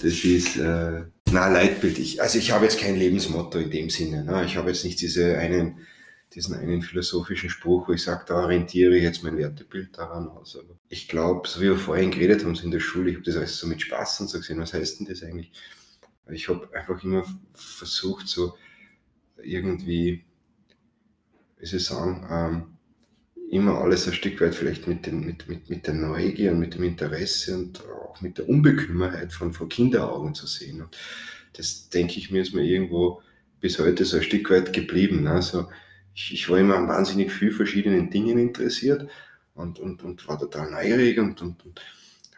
das ist äh, na, Leitbild. Ich, also ich habe jetzt kein Lebensmotto in dem Sinne. Ne? Ich habe jetzt nicht diese einen, diesen einen philosophischen Spruch, wo ich sage, da orientiere ich jetzt mein Wertebild daran aus. Aber ich glaube, so wie wir vorhin geredet haben, so in der Schule, ich habe das alles so mit Spaß und so gesehen, was heißt denn das eigentlich? Ich habe einfach immer versucht, so irgendwie, wie soll ich sagen, ähm, immer alles ein Stück weit vielleicht mit, den, mit, mit, mit der Neugier und mit dem Interesse und auch mit der Unbekümmerheit von, von Kinderaugen zu sehen. Und das denke ich mir, ist mir irgendwo bis heute so ein Stück weit geblieben. Also ich, ich war immer an wahnsinnig viel verschiedenen Dingen interessiert und, und, und war total neugierig und, und, und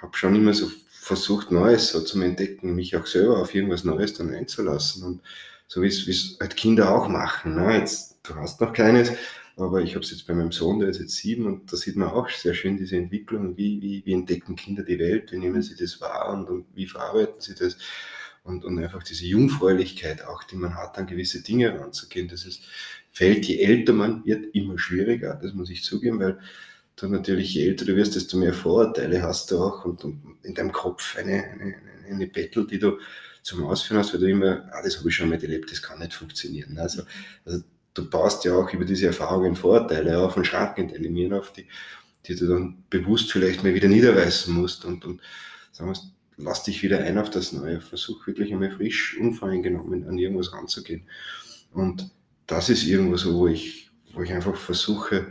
habe schon immer so versucht, Neues so zu entdecken, mich auch selber auf irgendwas Neues dann einzulassen. Und so wie es halt Kinder auch machen. Ne? Jetzt, du hast noch Kleines, Aber ich habe es jetzt bei meinem Sohn, der ist jetzt sieben, und da sieht man auch sehr schön diese Entwicklung, wie, wie, wie entdecken Kinder die Welt, wie nehmen sie das wahr und, und wie verarbeiten sie das. Und, und einfach diese Jungfräulichkeit auch, die man hat, an gewisse Dinge heranzugehen. Das ist, fällt, je älter man wird, immer schwieriger, das muss ich zugeben, weil du natürlich, je älter du wirst, desto mehr Vorurteile hast du auch und, und in deinem Kopf eine, eine, eine Battle, die du zum Ausführen hast, weil du immer, ah, das habe ich schon mal erlebt, das kann nicht funktionieren. Also, also du baust ja auch über diese Erfahrungen Vorurteile auf und Schranken eliminieren auf, die, die du dann bewusst vielleicht mal wieder niederreißen musst und, und sagen wir, lass dich wieder ein auf das Neue, versuch wirklich einmal frisch, unvoreingenommen an irgendwas ranzugehen. Und das ist irgendwo so, wo ich, wo ich einfach versuche,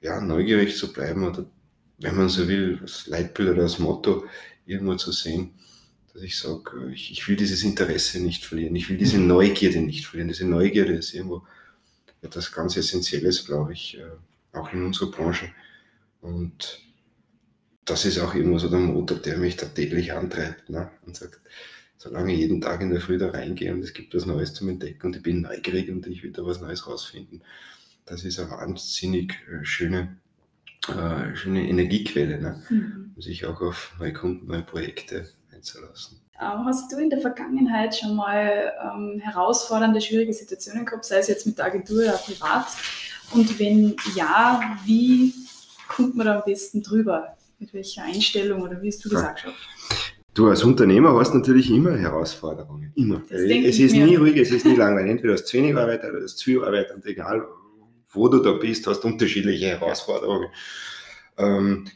ja, neugierig zu bleiben oder, wenn man so will, das Leitbild oder das Motto irgendwo zu sehen, dass ich sage, ich, ich will dieses Interesse nicht verlieren, ich will diese Neugierde nicht verlieren. Diese Neugierde ist irgendwo etwas ganz Essentielles, glaube ich, äh, auch in unserer Branche. Und das ist auch irgendwo so der Motor, der mich da täglich antreibt ne? und sagt, solange ich jeden Tag in der Früh da reingehe und es gibt was Neues zum Entdecken und ich bin neugierig und ich will da was Neues rausfinden, das ist eine wahnsinnig äh, schöne, äh, schöne Energiequelle, ne? Mhm. um sich auch auf neue Kunden, neue Projekte einzulassen. Ähm, hast du in der Vergangenheit schon mal ähm, herausfordernde, schwierige Situationen gehabt, sei es jetzt mit der Agentur oder privat? Und wenn ja, wie kommt man da am besten drüber? Mit welcher Einstellung oder wie hast du das ja. angeschaut? Du als Unternehmer hast natürlich immer Herausforderungen. Immer. Es ist nie ruhig, es ist nie langweilig. Entweder hast du wenig Arbeit oder du hast zu viel Arbeit und egal wo du da bist, hast du unterschiedliche Herausforderungen. Ähm,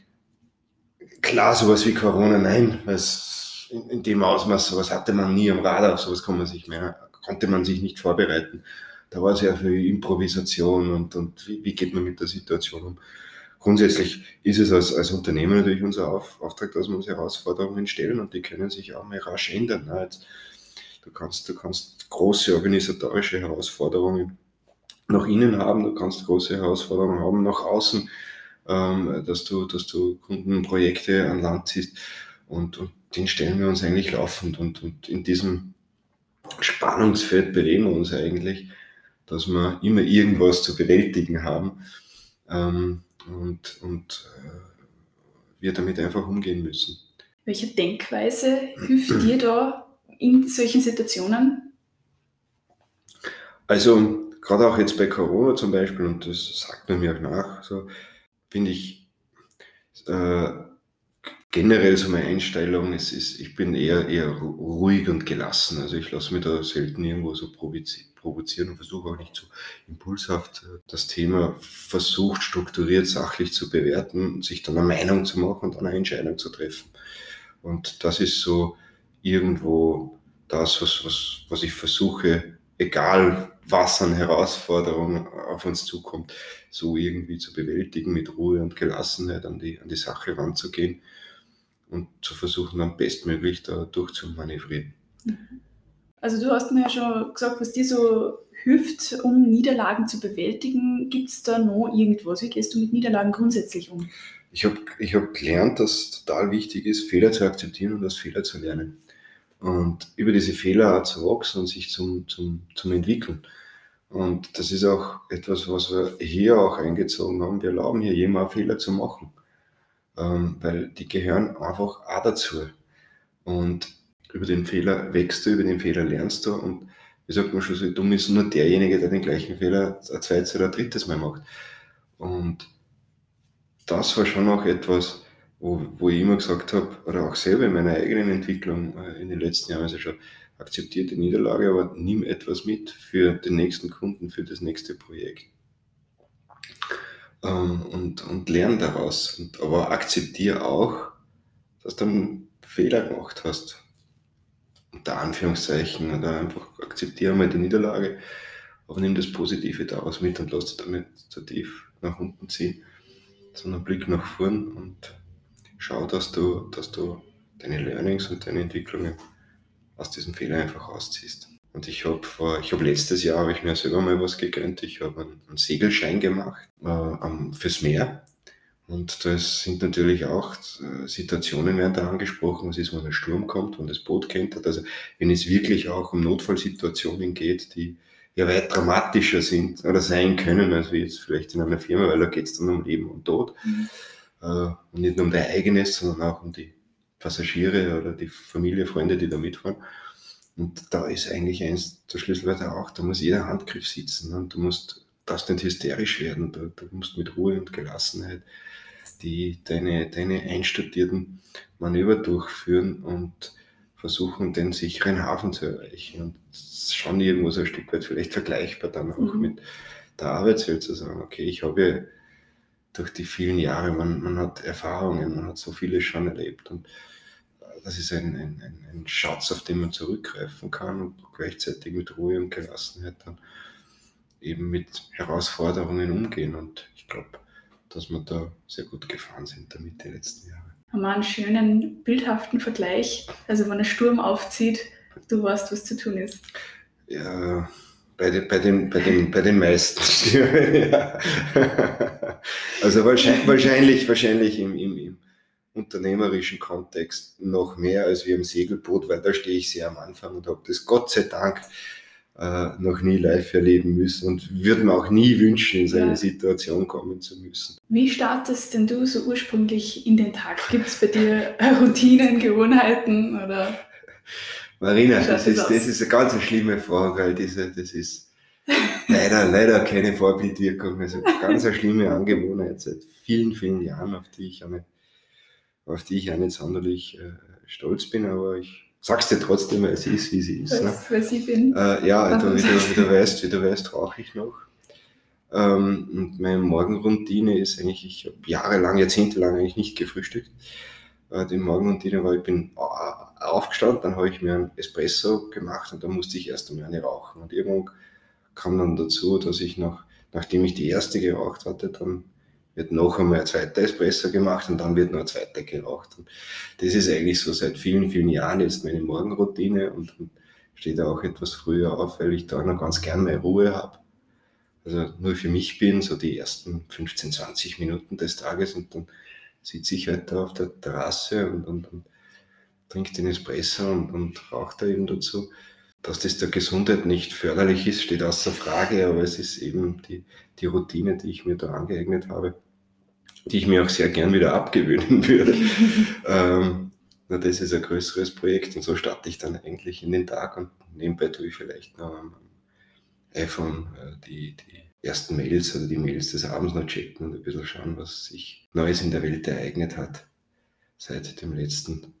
klar, sowas wie Corona, nein, was in, in dem Ausmaß, sowas hatte man nie am Radar, auf sowas man mehr, konnte man sich nicht vorbereiten. Da war sehr viel Improvisation und, und wie, wie geht man mit der Situation um. Grundsätzlich ist es als, als Unternehmen natürlich unser Auf, Auftrag, dass wir uns Herausforderungen stellen und die können sich auch mal rasch ändern. Ne? Jetzt, du, kannst, du kannst große organisatorische Herausforderungen nach innen haben, du kannst große Herausforderungen haben nach außen, ähm, dass, du, dass du Kundenprojekte an Land ziehst. Und, und den stellen wir uns eigentlich laufend. Und, und in diesem Spannungsfeld bewegen wir uns eigentlich, dass wir immer irgendwas zu bewältigen haben ähm, und, und äh, wir damit einfach umgehen müssen. Welche Denkweise hilft dir da in solchen Situationen? Also gerade auch jetzt bei Corona zum Beispiel, und das sagt man mir auch nach, so finde ich, äh, generell so meine Einstellung, es ist, ich bin eher, eher ruhig und gelassen. Also ich lasse mich da selten irgendwo so provozieren und versuche auch nicht so impulshaft äh, das Thema versucht, strukturiert, sachlich zu bewerten, sich dann eine Meinung zu machen und dann eine Entscheidung zu treffen. Und das ist so irgendwo das, was, was, was ich versuche, egal was an Herausforderungen auf uns zukommt, so irgendwie zu bewältigen, mit Ruhe und Gelassenheit an die, an die Sache ranzugehen und zu versuchen, dann bestmöglich da durchzumanövrieren. Also du hast mir ja schon gesagt, was dir so hilft, um Niederlagen zu bewältigen. Gibt es da noch irgendwas? Wie gehst du mit Niederlagen grundsätzlich um? Ich habe ich hab gelernt, dass es total wichtig ist, Fehler zu akzeptieren und aus Fehler zu lernen. Und über diese Fehler auch zu wachsen und sich zum, zum, zum entwickeln. Und das ist auch etwas, was wir hier auch eingezogen haben. Wir erlauben hier jedem auch Fehler zu machen ähm, weil die gehören einfach auch dazu. Und über den Fehler wächst du, über den Fehler lernst du und wie sagt man schon so, dumm ist nur derjenige, der den gleichen Fehler ein zweites oder ein drittes Mal macht. Und das war schon auch etwas, wo, wo ich immer gesagt habe, oder auch selber in meiner eigenen Entwicklung äh, in den letzten Jahren, also schon akzeptiert die Niederlage, aber nimm etwas mit für den nächsten Kunden, für das nächste Projekt ähm, und, und lern daraus. Und, aber akzeptiere auch, dass du einen Fehler gemacht hast. Unter Anführungszeichen. Oder einfach akzeptiere mal die Niederlage, aber nimm das Positive daraus mit und lass dich damit zu tief nach unten ziehen. Sondern Blick nach vorn und schau, dass du, dass du deine Learnings und deine Entwicklungen aus diesem Fehler einfach ausziehst. Und ich habe vor, ich habe letztes Jahr habe ich mir selber mal was gegönnt. Ich habe einen, einen Segelschein gemacht äh, fürs Meer. Und da sind natürlich auch äh, Situationen werden da angesprochen, was ist, wenn ein Sturm kommt, wenn das Boot kentert. Also wenn es wirklich auch um Notfallsituationen geht, die, ja weit dramatischer sind oder sein können, als wie jetzt vielleicht in einer Firma, weil da geht es dann um Leben und Tod. Mhm. Äh, und nicht nur um dein eigenes, sondern auch um die Passagiere oder die Familie, Freunde, die da mitfahren. Und da ist eigentlich eins der Schlüsselwörter auch, da muss jeder Handgriff sitzen. Und du musst, darfst nicht hysterisch werden, du, du musst mit Ruhe und Gelassenheit die, deine, deine einstudierten Manöver durchführen und versuchen, den sicheren Hafen zu erreichen. Und schon irgendwo so ein Stück weit vielleicht vergleichbar dann auch mhm. mit der Arbeitswelt zu sagen, okay, ich habe durch die vielen Jahre, man, man hat Erfahrungen, man hat so vieles schon erlebt und das ist ein, ein, ein, Schatz, auf den man zurückgreifen kann und gleichzeitig mit Ruhe und Gelassenheit dann eben mit Herausforderungen umgehen. Und ich glaube, dass wir da sehr gut gefahren sind damit die letzten Jahre. Haben wir einen schönen bildhaften Vergleich. Also wenn ein Sturm aufzieht, du weißt, was zu tun ist. Ja, bei den, bei den, bei den, bei den meisten <laughs> Stürmen, ja. Also wahrscheinlich, wahrscheinlich, wahrscheinlich im, im, im unternehmerischen Kontext noch mehr als wie im Segelboot, weil da stehe ich sehr am Anfang und habe das Gott sei Dank äh, noch nie live erleben müssen und würde mir auch nie wünschen, in so eine ja. Situation kommen zu müssen. Wie startest denn du so ursprünglich in den Tag? Gibt es bei dir <laughs> Routinen, Gewohnheiten oder? Marina, das ist, das ist eine ganz schlimme Frage, weil diese, das ist leider, leider keine Vorbildwirkung. Also ganz eine schlimme Angewohnheit seit vielen, vielen Jahren, auf die ich nicht, auf die ich auch nicht sonderlich äh, stolz bin, aber ich sag's dir trotzdem, weil sie ist, wie sie ist. Was, ne? ich bin. Äh, ja, du, wie, du, wie, du weißt, wie du weißt, rauche ich noch. Ähm, und meine Morgenroutine ist eigentlich, ich habe jahrelang, jahrzehntelang eigentlich nicht gefrühstückt. Äh, die Morgenroutine war, ich bin aufgestanden, dann habe ich mir ein Espresso gemacht und dann musste ich erst einmal eine rauchen. Und irgendwann kam dann dazu, dass ich noch, nachdem ich die erste geraucht hatte, dann wird noch einmal ein zweiter Espresso gemacht und dann wird noch ein zweiter geraucht. Und das ist eigentlich so seit vielen, vielen Jahren jetzt meine Morgenroutine und, und stehe da auch etwas früher auf, weil ich da noch ganz gern meine Ruhe habe. Also nur für mich bin, so die ersten 15, 20 Minuten des Tages und dann sitze ich halt da auf der Terrasse und, und, und trinke den Espresso und, und rauche da eben dazu. Dass das der Gesundheit nicht förderlich ist, steht außer Frage, aber es ist eben die, die Routine, die ich mir da angeeignet habe, die ich mir auch sehr gern wieder abgewöhnen <laughs> würde. <laughs> ähm, na, das ist ein größeres Projekt und so starte ich dann eigentlich in den Tag und nebenbei tue ich vielleicht noch am iPhone äh, die, die ersten Mails oder die Mails des Abends noch checken und ein bisschen schauen, was sich Neues in der Welt ereignet hat seit dem letzten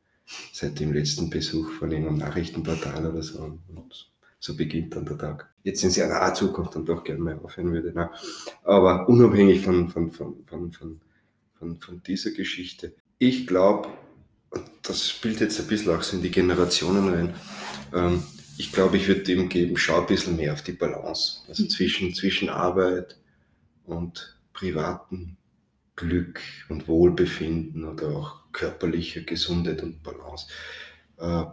seit dem letzten Besuch von einem Nachrichtenportal oder so. Und so beginnt dann der Tag. Jetzt in sehr naher Zukunft dann doch gerne mal aufhören würde. Na. Aber unabhängig von, von, von, von, von, von, von dieser Geschichte. Ich glaube, das spielt jetzt ein bisschen auch so in die Generationen rein. Ähm, ich glaube, ich würde dem geben, schau ein bisschen mehr auf die Balance. Also zwischen, zwischen Arbeit und privaten Glück und Wohlbefinden oder auch körperlicher Gesundheit und Balance. Äh,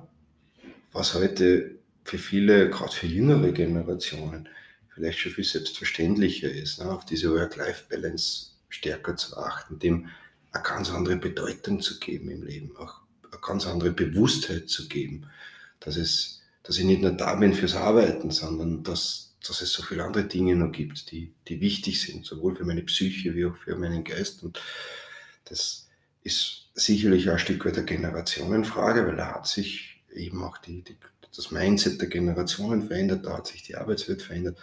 was heute für viele, gerade für jüngere Generationen, vielleicht schon viel selbstverständlicher ist, ne, auf diese Work-Life-Balance stärker zu achten, dem eine ganz andere Bedeutung zu geben im Leben, auch eine ganz andere Bewusstheit zu geben, dass, es, dass ich nicht nur da bin fürs Arbeiten, sondern dass, dass es so viele andere Dinge noch gibt, die, die wichtig sind, sowohl für meine Psyche wie auch für meinen Geist. Und das ist sicherlich ein Stück weit eine Generationenfrage, weil da hat sich eben auch die, die, das Mindset der Generationen verändert, da hat sich die Arbeitswelt verändert.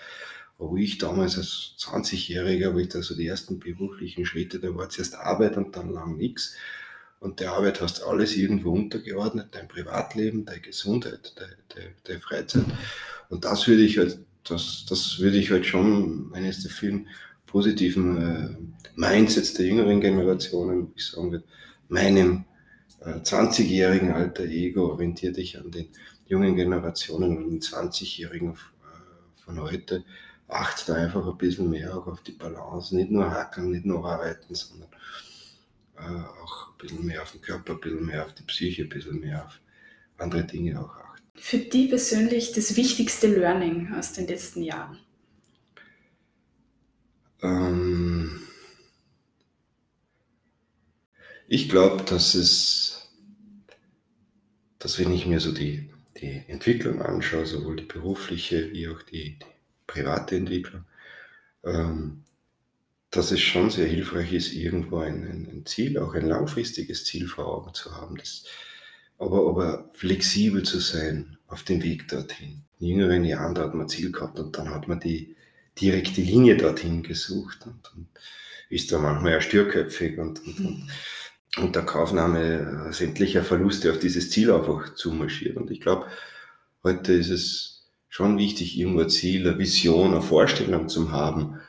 Wo ich damals als 20-Jähriger, wo ich da so die ersten beruflichen Schritte, da war zuerst Arbeit und dann lang nichts. Und der Arbeit hast alles irgendwo untergeordnet, dein Privatleben, deine Gesundheit, deine, Freizeit. Und das würde ich halt, das, das würde ich halt schon eines der vielen positiven äh, Mindsets der jüngeren Generationen, ich sagen würde, meinem äh, 20-jährigen alter Ego orientiere dich an den jungen Generationen und den 20-jährigen äh, von heute. Achte da einfach ein bisschen mehr auch auf die Balance, nicht nur hacken, nicht nur arbeiten, sondern äh, auch ein bisschen mehr auf den Körper, ein bisschen mehr auf die Psyche, ein bisschen mehr auf andere Dinge auch achten. Für dich persönlich das wichtigste Learning aus den letzten Jahren? Ähm, ich glaube, dass es, dass wenn ich mir so die, die Entwicklung anschaue, sowohl die berufliche wie auch die, die private Entwickler, ähm, dass es schon sehr hilfreich ist, irgendwo ein, ein, Ziel, auch ein langfristiges Ziel vor Augen zu haben. Das, aber, aber flexibel zu sein auf dem Weg dorthin. In jüngeren Jahren, da hat man ein Ziel gehabt und dann hat man die direkte Linie dorthin gesucht und, und ist da manchmal ja stürköpfig und, und, und unter Kaufnahme sämtlicher Verluste auf dieses Ziel einfach zumarschiert. Und ich glaube, heute ist es schon wichtig, irgendwo ein Ziel, eine Vision, eine Vorstellung zu haben,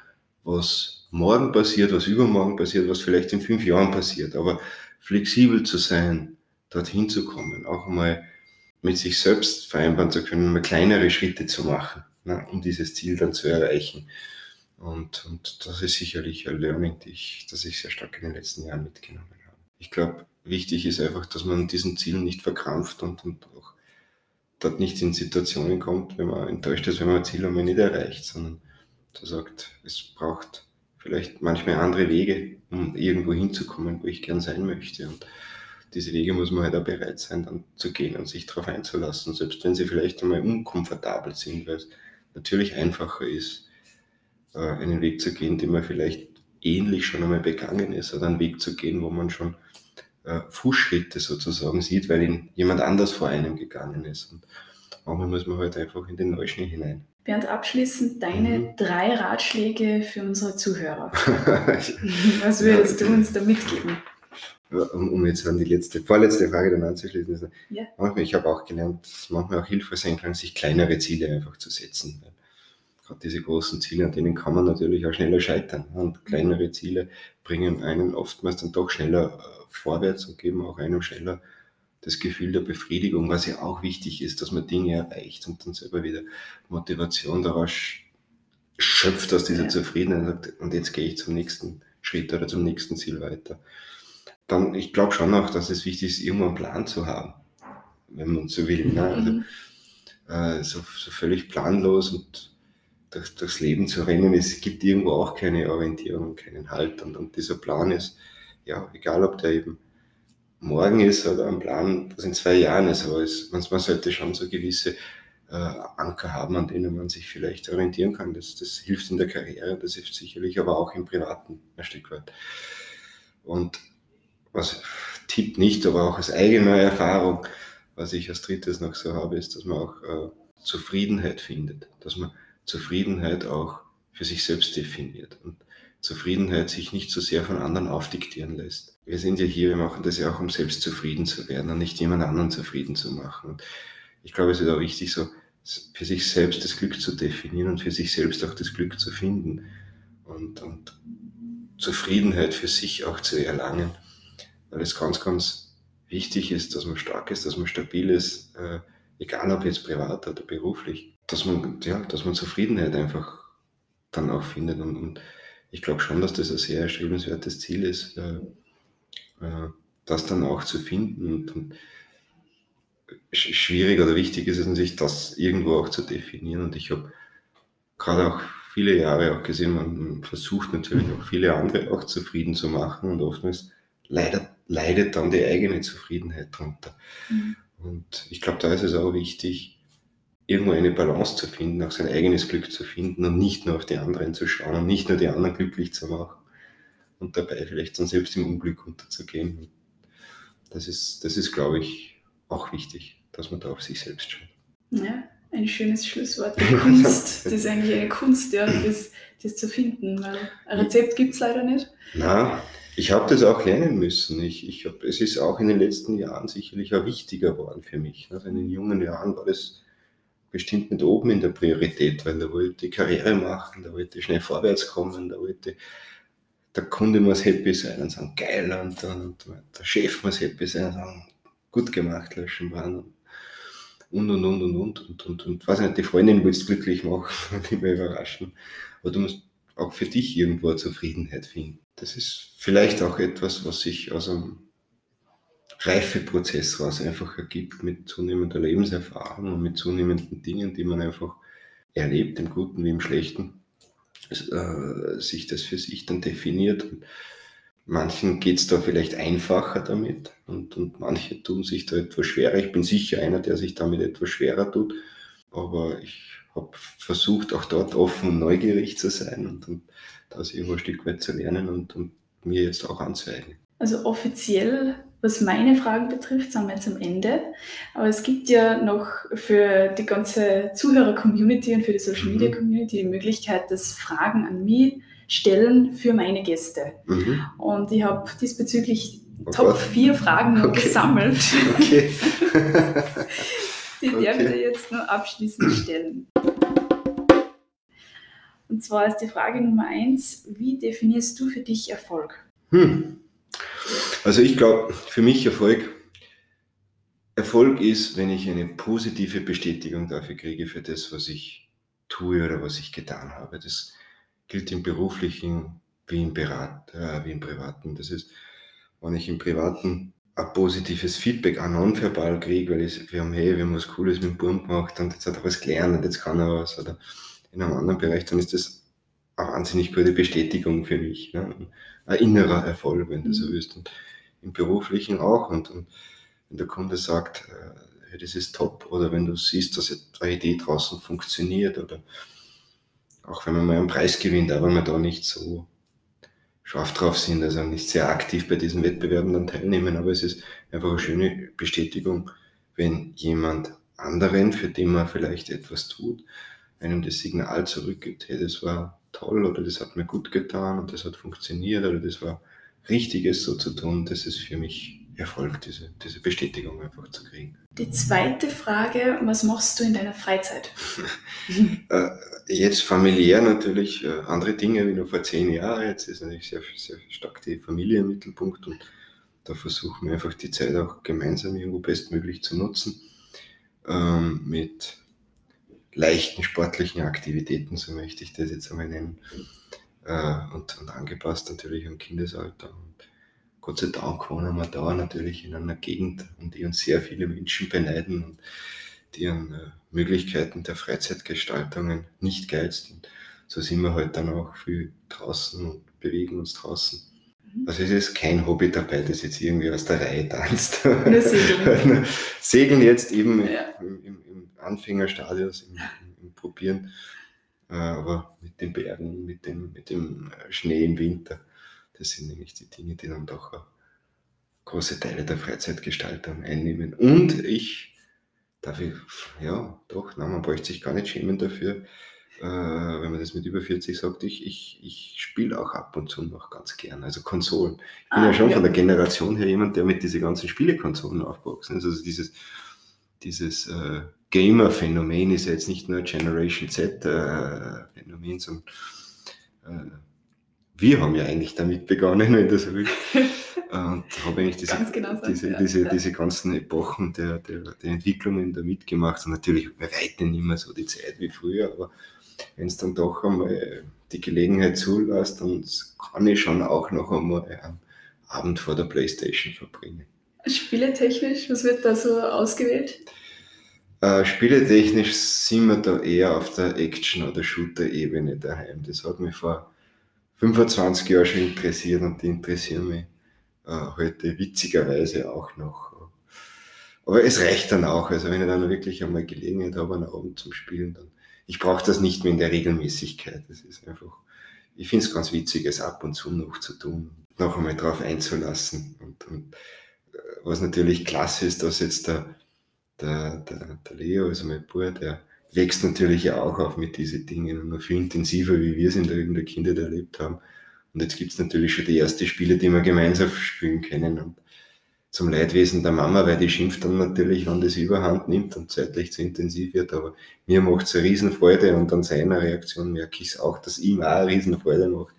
was morgen passiert, was übermorgen passiert, was vielleicht in fünf Jahren passiert. Aber flexibel zu sein, dorthin zu kommen, auch mal mit sich selbst vereinbaren zu können, mal kleinere Schritte zu machen, ne, um dieses Ziel dann zu erreichen. Und, und das ist sicherlich ein Learning, die ich, das ich sehr stark in den letzten Jahren mitgenommen habe. Ich glaube, wichtig ist einfach, dass man diesen Zielen nicht verkrampft und, und dort nicht in Situationen kommt, wenn man enttäuscht ist, wenn man ein Ziel einmal nicht erreicht, sondern da sagt, es braucht vielleicht manchmal andere Wege, um irgendwo hinzukommen, wo ich gern sein möchte. Und diese Wege muss man halt auch bereit sein, dann zu gehen und sich darauf einzulassen, selbst wenn sie vielleicht einmal unkomfortabel sind, weil es natürlich einfacher ist, äh, einen Weg zu gehen, den man vielleicht ähnlich schon einmal begangen ist, oder einen Weg zu gehen, wo man schon äh, Fußschritte sozusagen sieht, weil ihn jemand anders vor einem gegangen ist. Und manchmal muss man halt einfach in den Neuschnee hinein. Bernd, abschließend deine mhm. drei Ratschläge für unsere Zuhörer. <laughs> Was würdest du uns da mitgeben? Um, jetzt an die letzte, vorletzte Frage dann anzuschließen. Ja. manchmal, ich habe auch gelernt, dass es manchmal auch hilfreich sein kann, sich kleinere Ziele einfach zu setzen gerade diese großen Ziele, an denen kann man natürlich auch schneller scheitern. Und kleinere Ziele bringen einen oftmals dann doch schneller äh, vorwärts und geben auch einem schneller das Gefühl der Befriedigung, was ja auch wichtig ist, dass man Dinge erreicht und dann selber wieder Motivation daraus schöpft aus dieser ja. Zufriedenheit und jetzt gehe ich zum nächsten Schritt oder zum nächsten Ziel weiter. Dann, ich glaube schon auch, dass es wichtig ist, irgendwo einen Plan zu haben, wenn man so will. Ne? Also, mhm. äh, so, so völlig planlos und durch, durchs Leben zu rennen, es gibt irgendwo auch keine Orientierung, keinen Halt. Und, und dieser Plan ist, ja, egal ob der eben morgen ist oder ein Plan, das in zwei Jahren ist, aber es, man, man sollte schon so gewisse äh, Anker haben, an denen man sich vielleicht orientieren kann. Das, das hilft in der Karriere, das hilft sicherlich, aber auch im Privaten ein Stück weit. Und was Tipp nicht, aber auch aus eigener Erfahrung, was ich als drittes noch so habe, ist, dass man auch äh, Zufriedenheit findet, dass man Zufriedenheit auch für sich selbst definiert und Zufriedenheit sich nicht so sehr von anderen aufdiktieren lässt. Wir sind ja hier, wir machen das ja auch, um selbst zufrieden zu werden und nicht jemand anderen zufrieden zu machen. Und ich glaube, es ist auch wichtig, so für sich selbst das Glück zu definieren und für sich selbst auch das Glück zu finden und, und Zufriedenheit für sich auch zu erlangen, weil es ganz, ganz wichtig ist, dass man stark ist, dass man stabil ist, äh, egal ob jetzt privat oder beruflich dass man, ja, dass man Zufriedenheit einfach dann auch findet. Und, und ich glaube schon, dass das ein sehr erstrebenswertes Ziel ist, äh, äh, das dann auch zu finden. Und, und schwierig oder wichtig ist es natürlich, das irgendwo auch zu definieren. Und ich habe gerade auch viele Jahre auch gesehen, man versucht natürlich auch viele andere auch zufrieden zu machen und oftmals leider, leidet dann die eigene Zufriedenheit darunter. Mhm. Und ich glaube, da ist es auch wichtig, irgendwo eine Balance zu finden, auch sein eigenes Glück zu finden und nicht nur auf die anderen zu schauen und nicht nur die anderen glücklich zu machen und dabei vielleicht dann selbst im Unglück unterzugehen. Das ist, das ist, glaube ich, auch wichtig, dass man da auf sich selbst schaut. Ja, ein schönes Schlusswort. <laughs> Kunst, das ist eigentlich eine Kunst, ja, das, das zu finden, weil ein Rezept gibt es leider nicht. Na, ich habe das auch lernen müssen. Ich, ich hab, es ist auch in den letzten Jahren sicherlich auch wichtiger geworden für mich. Also in den jungen Jahren war das bestimmt nicht oben in der Priorität, weil da wollte ich Karriere machen, da wollte ich schnell vorwärts kommen, da wollte der Kunde muss happy sein und sagen, geil, und, und, der Chef muss happy sein und sagen, gut gemacht, Löschenbrand. Und, und, und, und, und, und, und, und, weiß nicht, die Freundin willst glücklich machen <laughs> und immer überraschen. Aber du musst auch für dich irgendwo Zufriedenheit finden. Das ist vielleicht auch etwas, was sich aus einem Reifeprozess raus einfach ergibt mit zunehmender Lebenserfahrung und mit zunehmenden Dingen, die man einfach erlebt, im Guten wie im Schlechten, äh, sich das für sich dann definiert. Und manchen geht es da vielleicht einfacher damit und, und manche tun sich da etwas schwerer. Ich bin sicher einer, der sich damit etwas schwerer tut, aber ich habe versucht, auch dort offen und neugierig zu sein und, und das irgendwo ein Stück weit zu lernen und, und mir jetzt auch anzueignen. Also offiziell, was meine Fragen betrifft, sind wir jetzt am Ende. Aber es gibt ja noch für die ganze Zuhörer-Community und für die Social-Media-Community mhm. die Möglichkeit, dass Fragen an mich stellen für meine Gäste. Mhm. Und ich habe diesbezüglich oh Top Gott. 4 Fragen okay. gesammelt. Okay. <laughs> die okay. ich dir jetzt nur abschließend stellen. Und zwar ist die Frage Nummer 1, wie definierst du für dich Erfolg? Hm. Also ich glaube, für mich Erfolg, Erfolg ist, wenn ich eine positive Bestätigung dafür kriege, für das, was ich tue oder was ich getan habe. Das gilt im beruflichen wie im, Berat, äh, wie im privaten. Das ist, wenn ich im privaten ein positives Feedback an nonverbal kriege, weil ich, wir haben, hey, wir haben was Cooles mit dem Burm gemacht und jetzt hat er was gelernt und jetzt kann er was oder in einem anderen Bereich, dann ist das eine wahnsinnig gute Bestätigung für mich. Ne? Ein innerer Erfolg, wenn du so mhm. willst. Und im Beruflichen auch. Und, und wenn der Kunde sagt, äh, hey, das ist top, oder wenn du siehst, dass eine Idee draußen funktioniert, oder auch wenn man mal einen Preis gewinnt, aber man da nicht so scharf drauf sind, also nicht sehr aktiv bei diesen Wettbewerben dann teilnehmen, aber es ist einfach eine schöne Bestätigung, wenn jemand anderen, für den man vielleicht etwas tut, einem das Signal zurückgibt, hey, das war toll oder das hat mir gut getan und das hat funktioniert oder das war Richtiges so zu tun, das ist für mich Erfolg, diese, diese Bestätigung einfach zu kriegen. Die zweite Frage, was machst du in deiner Freizeit? <laughs> Äh, jetzt familiär natürlich äh, andere Dinge wie noch vor zehn Jahren. Jetzt ist natürlich sehr, sehr stark die Familie im Mittelpunkt und da versuchen wir einfach die Zeit auch gemeinsam irgendwo bestmöglich zu nutzen. Ähm, mit leichten sportlichen Aktivitäten, so möchte ich das jetzt einmal nennen. Äh, und, und angepasst natürlich am Kindesalter. Und Gott sei Dank wohnen wir da natürlich in einer Gegend, um die uns sehr viele Menschen beneiden und die an äh, Möglichkeiten der Freizeitgestaltungen nicht geizt. Und so sind wir halt dann auch viel draußen und bewegen uns draußen. Mhm. Also es ist kein Hobby dabei, das jetzt irgendwie aus der Reihe tanzt. Segeln. <laughs> Segeln jetzt eben ja. im, im, im Anfängerstadium, im, im, Probieren, äh, aber mit den Bergen, mit dem, mit dem Schnee im Winter. Das sind nämlich die Dinge, die dann doch große Teile der Freizeitgestaltung einnehmen. Und ich darf ich, ja, doch, nein, man bräuchte sich gar nicht schämen dafür, äh, wenn man das mit über 40 sagt, ich, ich, ich spiele auch ab und zu noch ganz gern, also Konsolen. Ich bin ah, ja schon ja. von der Generation her jemand, der mit diesen ganzen Spielekonsolen aufgewachsen ist. Also dieses, dieses äh, Gamer-Phänomen ist ja jetzt nicht nur Generation Z-Phänomen, äh, sondern äh, wir haben ja eigentlich damit begonnen, wenn du so willst. <laughs> Und habe eigentlich diese, genau so. diese, ja, diese, ja. diese ganzen Epochen der, der, der Entwicklungen da mitgemacht. Und natürlich bei weitem nicht mehr so die Zeit wie früher, aber wenn es dann doch einmal die Gelegenheit zulässt, dann kann ich schon auch noch einmal einen Abend vor der Playstation verbringen. Spieletechnisch, was wird da so ausgewählt? Äh, spieletechnisch sind wir da eher auf der Action- oder Shooter-Ebene daheim. Das hat mich vor 25 Jahren schon interessiert und die interessieren mich äh, heute witzigerweise auch noch. Aber es reicht dann auch. Also wenn ich dann wirklich einmal Gelegenheit habe, einen Abend zum Spielen, dann ich brauche das nicht mehr in der Regelmäßigkeit. Das ist einfach, ich finde es ganz witzig, es ab und zu noch zu tun, noch einmal drauf einzulassen. Und, und äh, was natürlich klasse ist, dass jetzt der, der, der, der Leo, also mein Bruder, der wächst natürlich auch auf mit diesen Dingen und noch viel intensiver, wie wir es in der, in der Kindheit erlebt haben. Und jetzt gibt es natürlich schon die ersten Spiele, die wir gemeinsam spielen können. Und zum Leidwesen der Mama, weil die schimpft dann natürlich, wenn das überhand nimmt und zeitlich zu intensiv wird. Aber mir macht es eine Riesenfreude und an seiner Reaktion merke ich es auch, dass ihm auch eine Riesenfreude macht.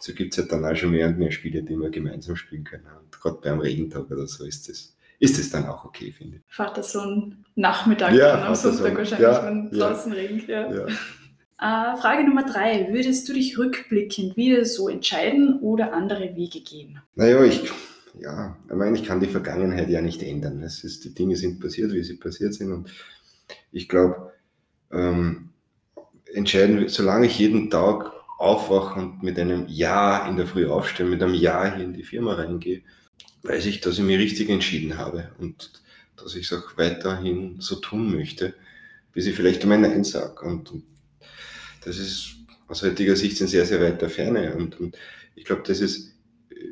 So gibt es ja dann auch schon mehr und mehr Spiele, die wir gemeinsam spielen können. Und gerade beim Regentag oder so ist das, ist das dann auch okay, finde ich. Vater so ein Nachmittag ja, am Sonntag wahrscheinlich, ja, wenn draußen ja, regnet. Ja. Äh, <laughs> Frage Nummer drei. Würdest du dich rückblickend wieder so entscheiden oder andere Wege gehen? Naja, ich, ja, ich meine, ich kann die Vergangenheit ja nicht ändern. Es ist, die Dinge sind passiert, wie sie passiert sind. Und ich glaube, ähm, entscheiden, solange ich jeden Tag aufwache und mit einem Ja in der Früh aufstehe, mit einem Ja hier in die Firma reingehe, weiß ich, dass ich mich richtig entschieden habe und dass ich es auch weiterhin so tun möchte bis ich vielleicht um ein Nein sage. Und, und das ist aus heutiger Sicht in sehr, sehr weiter Ferne. Und, und ich glaube, das ist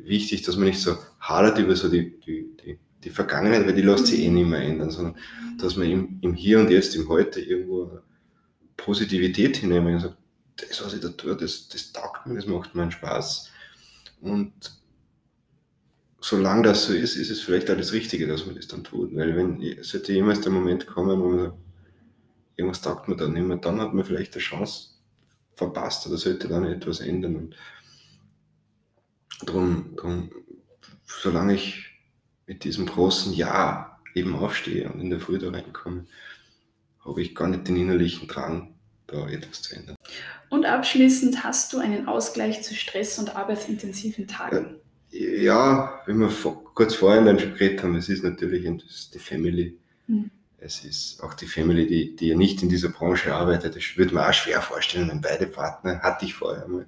wichtig, dass man nicht so hadert über so die, die, die, die Vergangenheit, weil die lässt sich eh nicht mehr ändern, sondern dass man im, im Hier und Jetzt, im Heute irgendwo Positivität hinnehmen und sagt, das, was ich da tue, das, das taugt mir, das macht mir einen Spaß. Und solange das so ist, ist es vielleicht auch das Richtige, dass man das dann tut. Weil wenn sollte jemals der Moment kommen, wo man sagt, irgendwas taugt mir dann nicht mehr, dann hat man vielleicht eine Chance verpasst oder sollte dann etwas ändern. Und darum, darum, solange ich mit diesem großen Ja eben aufstehe und in der Früh da reinkomme, habe ich gar nicht den innerlichen Drang, da etwas zu ändern. Und abschließend hast du einen Ausgleich zu Stress- und arbeitsintensiven Tagen? Ja, wie wir kurz vorhin dann schon geredet haben, es ist natürlich die Family. Mhm. Es ist auch die Family, die, die ja nicht in dieser Branche arbeitet. Das würde man auch schwer vorstellen, wenn beide Partner, hatte ich vorher mal,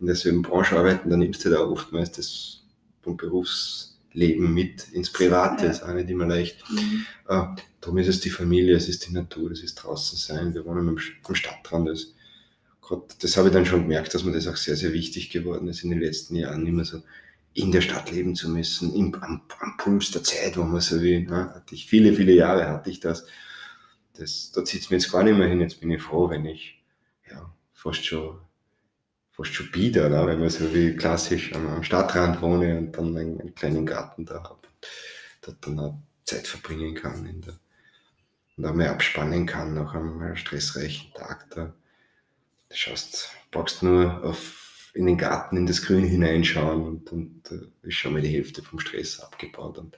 in derselben Branche arbeiten, dann nimmst du da oftmals das vom Berufsleben mit ins Private, ja. ist auch nicht immer leicht. Mhm. Uh, darum ist es die Familie, es ist die Natur, es ist draußen sein. Wir wohnen am, am Stadtrand. Das, Gott, das habe ich dann schon gemerkt, dass mir das auch sehr, sehr wichtig geworden ist in den letzten Jahren, immer so in der Stadt leben zu müssen, im, am, am Puls der Zeit, wo man so will. Ne? Hatte ich, viele, viele Jahre hatte ich das. das da zieht es mir jetzt gar nicht mehr hin. Jetzt bin ich froh, wenn ich ja, fast schon fast schon bieder, ne? wenn man so wie klassisch am, am Stadtrand wohne und dann einen, einen kleinen Garten da habe, dort dann auch Zeit verbringen kann der, und auch mehr abspannen kann nach einem stressreichen Tag. Da, da schaust, brauchst nur auf in den Garten, in das Grün hineinschauen und, und äh, ist schon mal die Hälfte vom Stress abgebaut. Und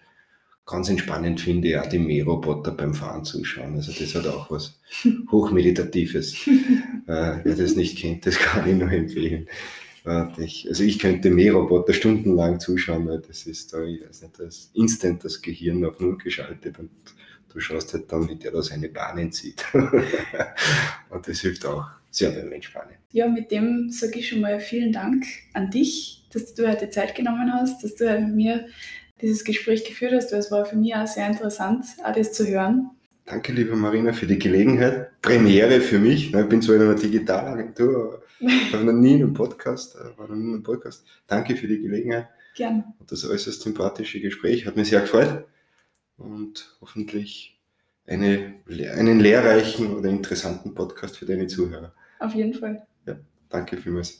ganz entspannend finde ich auch die Mähroboter beim Fahren zuschauen. Also das hat auch was <laughs> Hochmeditatives. <laughs> äh, wer das nicht kennt, das kann ich nur empfehlen. Ich, also ich könnte Mähroboter stundenlang zuschauen, weil das ist da, ich weiß nicht, das instant das Gehirn auf Null geschaltet und du schaust halt dann, wie der da seine Bahnen zieht. <laughs> und das hilft auch sehr beim Entspannen. Ja, mit dem sage ich schon mal vielen Dank an dich, dass du heute Zeit genommen hast, dass du mit mir dieses Gespräch geführt hast, weil es war für mich auch sehr interessant, auch das zu hören. Danke, liebe Marina, für die Gelegenheit. Premiere für mich. Ich bin zwar in einer Digitalagentur, <laughs> aber noch nie in einem Podcast, äh, war noch nie in einem Podcast. Danke für die Gelegenheit. Gerne. Und das äußerst sympathische Gespräch hat mir sehr gefreut. Und hoffentlich eine, einen lehrreichen oder interessanten Podcast für deine Zuhörer. Auf jeden Fall. Ja, danke vielmals.